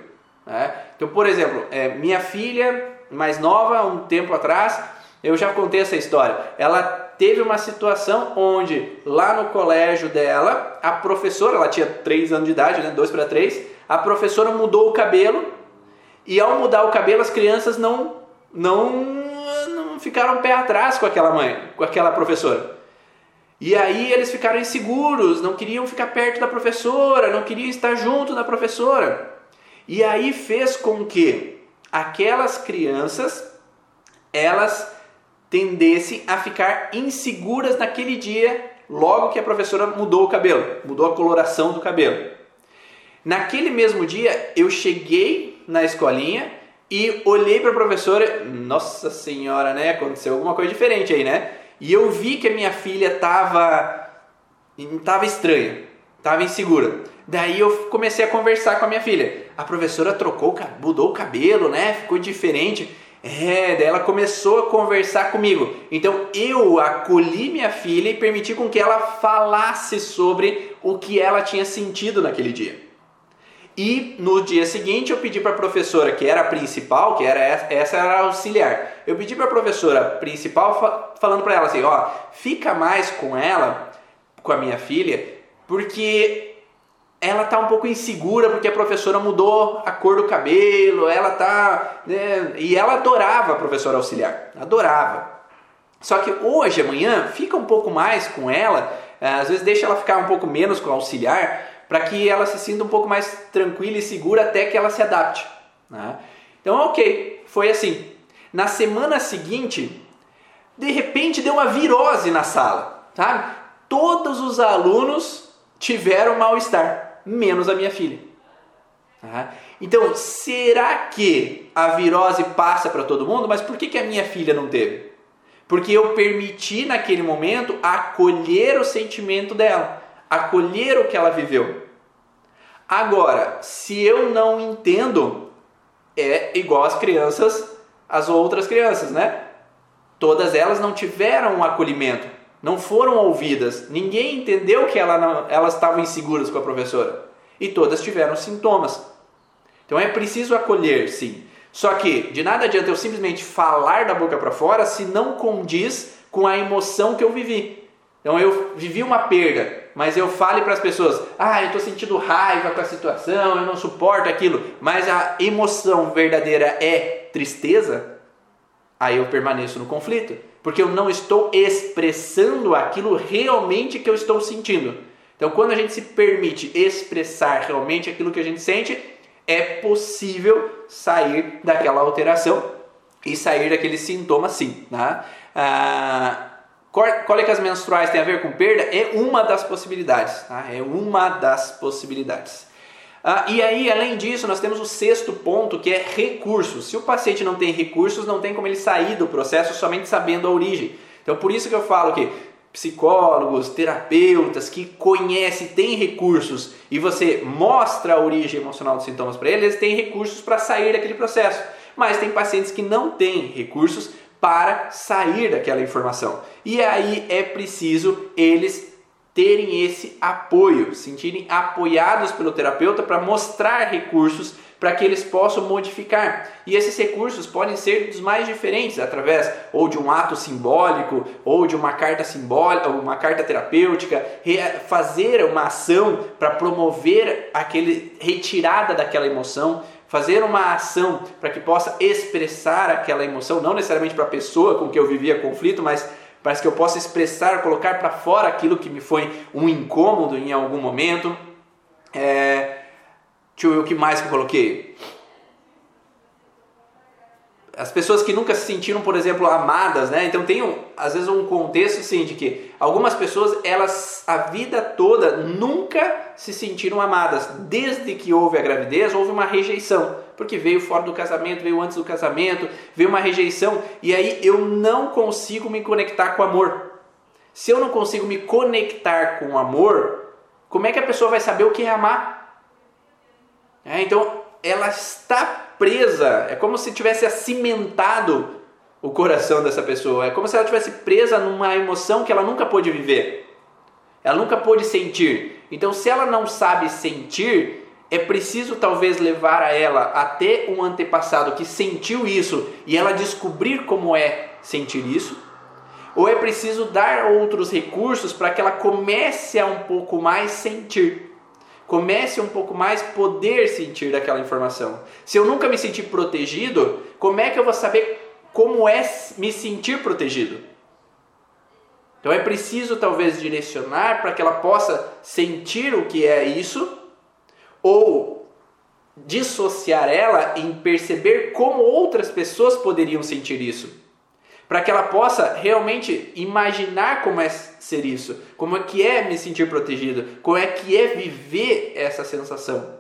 Né? Então, por exemplo, é, minha filha mais nova, um tempo atrás, eu já contei essa história. Ela teve uma situação onde lá no colégio dela, a professora, ela tinha 3 anos de idade, né, 2 para 3, a professora mudou o cabelo e ao mudar o cabelo as crianças não não não ficaram pé atrás com aquela mãe, com aquela professora. E aí eles ficaram inseguros, não queriam ficar perto da professora, não queriam estar junto da professora. E aí fez com que aquelas crianças elas tendessem a ficar inseguras naquele dia, logo que a professora mudou o cabelo, mudou a coloração do cabelo. Naquele mesmo dia, eu cheguei na escolinha e olhei para a professora, nossa senhora, né? Aconteceu alguma coisa diferente aí, né? E eu vi que a minha filha estava tava estranha, estava insegura. Daí eu comecei a conversar com a minha filha. A professora trocou, mudou o cabelo, né? Ficou diferente. É, daí ela começou a conversar comigo. Então eu acolhi minha filha e permiti com que ela falasse sobre o que ela tinha sentido naquele dia. E no dia seguinte eu pedi para a professora, que era a principal, que era essa, essa era a auxiliar. Eu pedi para a professora principal falando para ela assim, ó, fica mais com ela, com a minha filha, porque ela tá um pouco insegura porque a professora mudou a cor do cabelo, ela tá. Né, e ela adorava a professora auxiliar, adorava. Só que hoje, amanhã, fica um pouco mais com ela, eh, às vezes deixa ela ficar um pouco menos com a auxiliar, para que ela se sinta um pouco mais tranquila e segura até que ela se adapte. Né? Então, ok, foi assim. Na semana seguinte, de repente deu uma virose na sala, sabe? Todos os alunos tiveram mal-estar menos a minha filha. Então, será que a virose passa para todo mundo? Mas por que, que a minha filha não teve? Porque eu permiti naquele momento acolher o sentimento dela, acolher o que ela viveu. Agora, se eu não entendo, é igual as crianças, as outras crianças, né? Todas elas não tiveram um acolhimento não foram ouvidas, ninguém entendeu que ela não, elas estavam inseguras com a professora e todas tiveram sintomas. Então é preciso acolher, sim. Só que de nada adianta eu simplesmente falar da boca para fora se não condiz com a emoção que eu vivi. Então eu vivi uma perda, mas eu fale para as pessoas: ah, eu estou sentindo raiva com a situação, eu não suporto aquilo, mas a emoção verdadeira é tristeza, aí eu permaneço no conflito porque eu não estou expressando aquilo realmente que eu estou sentindo. Então, quando a gente se permite expressar realmente aquilo que a gente sente, é possível sair daquela alteração e sair daquele sintoma sim. Né? Ah, cólicas menstruais tem a ver com perda? É uma das possibilidades. Tá? É uma das possibilidades. Ah, e aí, além disso, nós temos o sexto ponto que é recursos. Se o paciente não tem recursos, não tem como ele sair do processo somente sabendo a origem. Então, por isso que eu falo que psicólogos, terapeutas que conhecem, têm recursos e você mostra a origem emocional dos sintomas para eles, eles têm recursos para sair daquele processo. Mas tem pacientes que não têm recursos para sair daquela informação. E aí é preciso eles terem esse apoio, sentirem apoiados pelo terapeuta para mostrar recursos para que eles possam modificar. E esses recursos podem ser dos mais diferentes, através ou de um ato simbólico, ou de uma carta simbólica, uma carta terapêutica, fazer uma ação para promover aquele retirada daquela emoção, fazer uma ação para que possa expressar aquela emoção, não necessariamente para a pessoa com que eu vivia conflito, mas para que eu possa expressar, colocar para fora aquilo que me foi um incômodo em algum momento. É, deixa eu ver o que mais que eu coloquei. As pessoas que nunca se sentiram, por exemplo, amadas, né? Então tem um, às vezes um contexto assim de que algumas pessoas, elas a vida toda nunca se sentiram amadas. Desde que houve a gravidez, houve uma rejeição porque veio fora do casamento, veio antes do casamento, veio uma rejeição e aí eu não consigo me conectar com o amor. Se eu não consigo me conectar com o amor, como é que a pessoa vai saber o que é amar? É, então ela está presa, é como se tivesse acimentado o coração dessa pessoa. É como se ela tivesse presa numa emoção que ela nunca pôde viver. Ela nunca pôde sentir. Então, se ela não sabe sentir, é preciso talvez levar a ela até um antepassado que sentiu isso e ela descobrir como é sentir isso. Ou é preciso dar outros recursos para que ela comece a um pouco mais sentir comece um pouco mais poder sentir daquela informação. Se eu nunca me sentir protegido, como é que eu vou saber como é me sentir protegido? Então é preciso talvez direcionar para que ela possa sentir o que é isso ou dissociar ela em perceber como outras pessoas poderiam sentir isso para que ela possa realmente imaginar como é ser isso, como é que é me sentir protegido, como é que é viver essa sensação.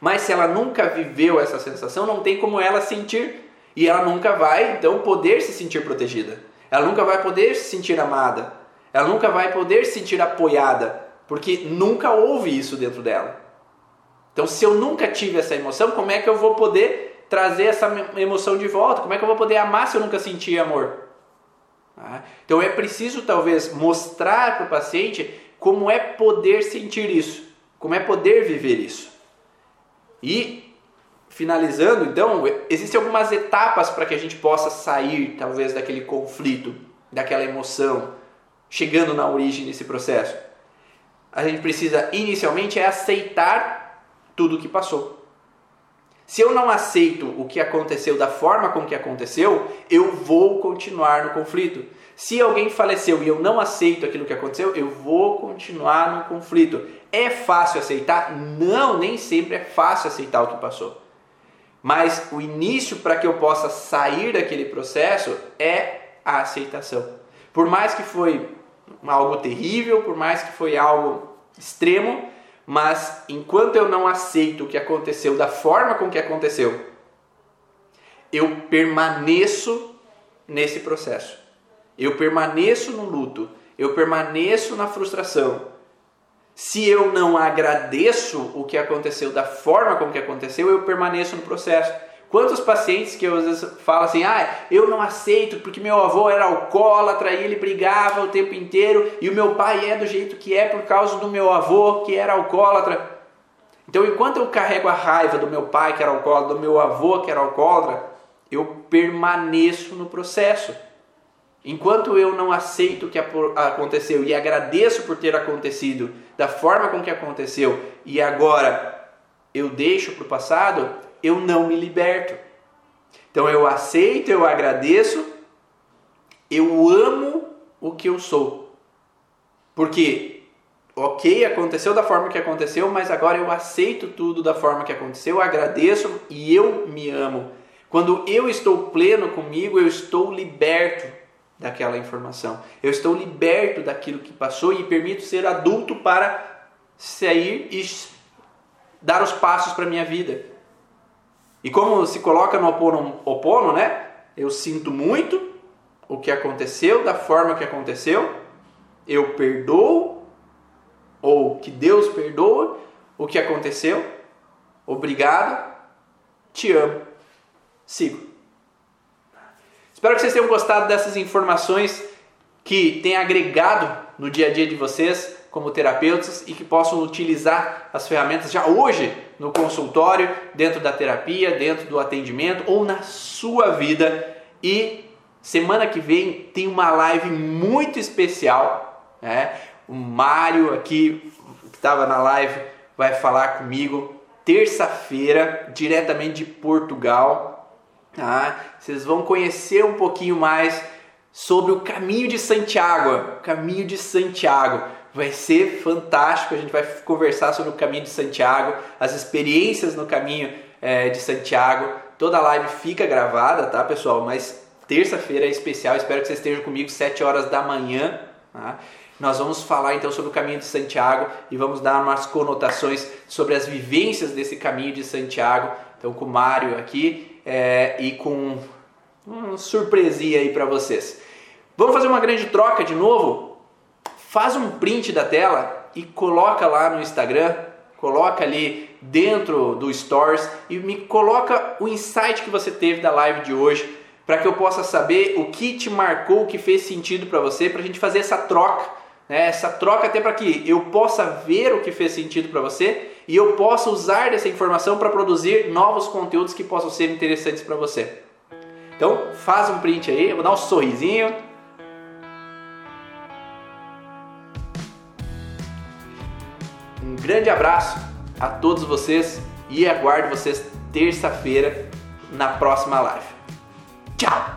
Mas se ela nunca viveu essa sensação, não tem como ela sentir e ela nunca vai então poder se sentir protegida. Ela nunca vai poder se sentir amada. Ela nunca vai poder se sentir apoiada, porque nunca houve isso dentro dela. Então, se eu nunca tive essa emoção, como é que eu vou poder trazer essa emoção de volta? Como é que eu vou poder amar se eu nunca senti amor? Ah, então é preciso talvez mostrar para o paciente como é poder sentir isso, como é poder viver isso. E finalizando, então, existem algumas etapas para que a gente possa sair talvez daquele conflito, daquela emoção, chegando na origem desse processo. A gente precisa inicialmente é aceitar tudo o que passou. Se eu não aceito o que aconteceu da forma com que aconteceu, eu vou continuar no conflito. Se alguém faleceu e eu não aceito aquilo que aconteceu, eu vou continuar no conflito. É fácil aceitar? Não, nem sempre é fácil aceitar o que passou. Mas o início para que eu possa sair daquele processo é a aceitação. Por mais que foi algo terrível, por mais que foi algo extremo, mas enquanto eu não aceito o que aconteceu da forma com que aconteceu, eu permaneço nesse processo. Eu permaneço no luto, eu permaneço na frustração. Se eu não agradeço o que aconteceu da forma como que aconteceu, eu permaneço no processo. Quantos pacientes que eu às vezes falo assim, ah, eu não aceito porque meu avô era alcoólatra e ele brigava o tempo inteiro e o meu pai é do jeito que é por causa do meu avô que era alcoólatra. Então, enquanto eu carrego a raiva do meu pai que era alcoólatra, do meu avô que era alcoólatra, eu permaneço no processo. Enquanto eu não aceito o que aconteceu e agradeço por ter acontecido da forma com que aconteceu e agora eu deixo para o passado, eu não me liberto. Então eu aceito, eu agradeço, eu amo o que eu sou. Porque, ok, aconteceu da forma que aconteceu, mas agora eu aceito tudo da forma que aconteceu, agradeço e eu me amo. Quando eu estou pleno comigo, eu estou liberto daquela informação. Eu estou liberto daquilo que passou e permito ser adulto para sair e dar os passos para a minha vida. E como se coloca no opono, opono, né? Eu sinto muito o que aconteceu, da forma que aconteceu, eu perdoo, ou que Deus perdoa o que aconteceu, obrigado, te amo, sigo. Espero que vocês tenham gostado dessas informações que têm agregado no dia a dia de vocês como terapeutas e que possam utilizar as ferramentas já hoje no consultório, dentro da terapia, dentro do atendimento ou na sua vida. E semana que vem tem uma live muito especial. Né? O Mário aqui, que estava na live, vai falar comigo terça-feira, diretamente de Portugal. Tá? Vocês vão conhecer um pouquinho mais sobre o caminho de Santiago, caminho de Santiago. Vai ser fantástico. A gente vai conversar sobre o caminho de Santiago, as experiências no caminho é, de Santiago. Toda a live fica gravada, tá, pessoal? Mas terça-feira é especial. Espero que vocês estejam comigo 7 horas da manhã. Tá? Nós vamos falar então sobre o caminho de Santiago e vamos dar umas conotações sobre as vivências desse caminho de Santiago. Então, com o Mário aqui é, e com uma surpresinha aí para vocês. Vamos fazer uma grande troca de novo? Faz um print da tela e coloca lá no Instagram, coloca ali dentro do Stories e me coloca o insight que você teve da live de hoje. para que eu possa saber o que te marcou, o que fez sentido para você, para a gente fazer essa troca, né? essa troca até para que eu possa ver o que fez sentido para você e eu possa usar dessa informação para produzir novos conteúdos que possam ser interessantes para você. Então, faz um print aí, eu vou dar um sorrisinho. Um grande abraço a todos vocês e aguardo vocês terça-feira na próxima live. Tchau!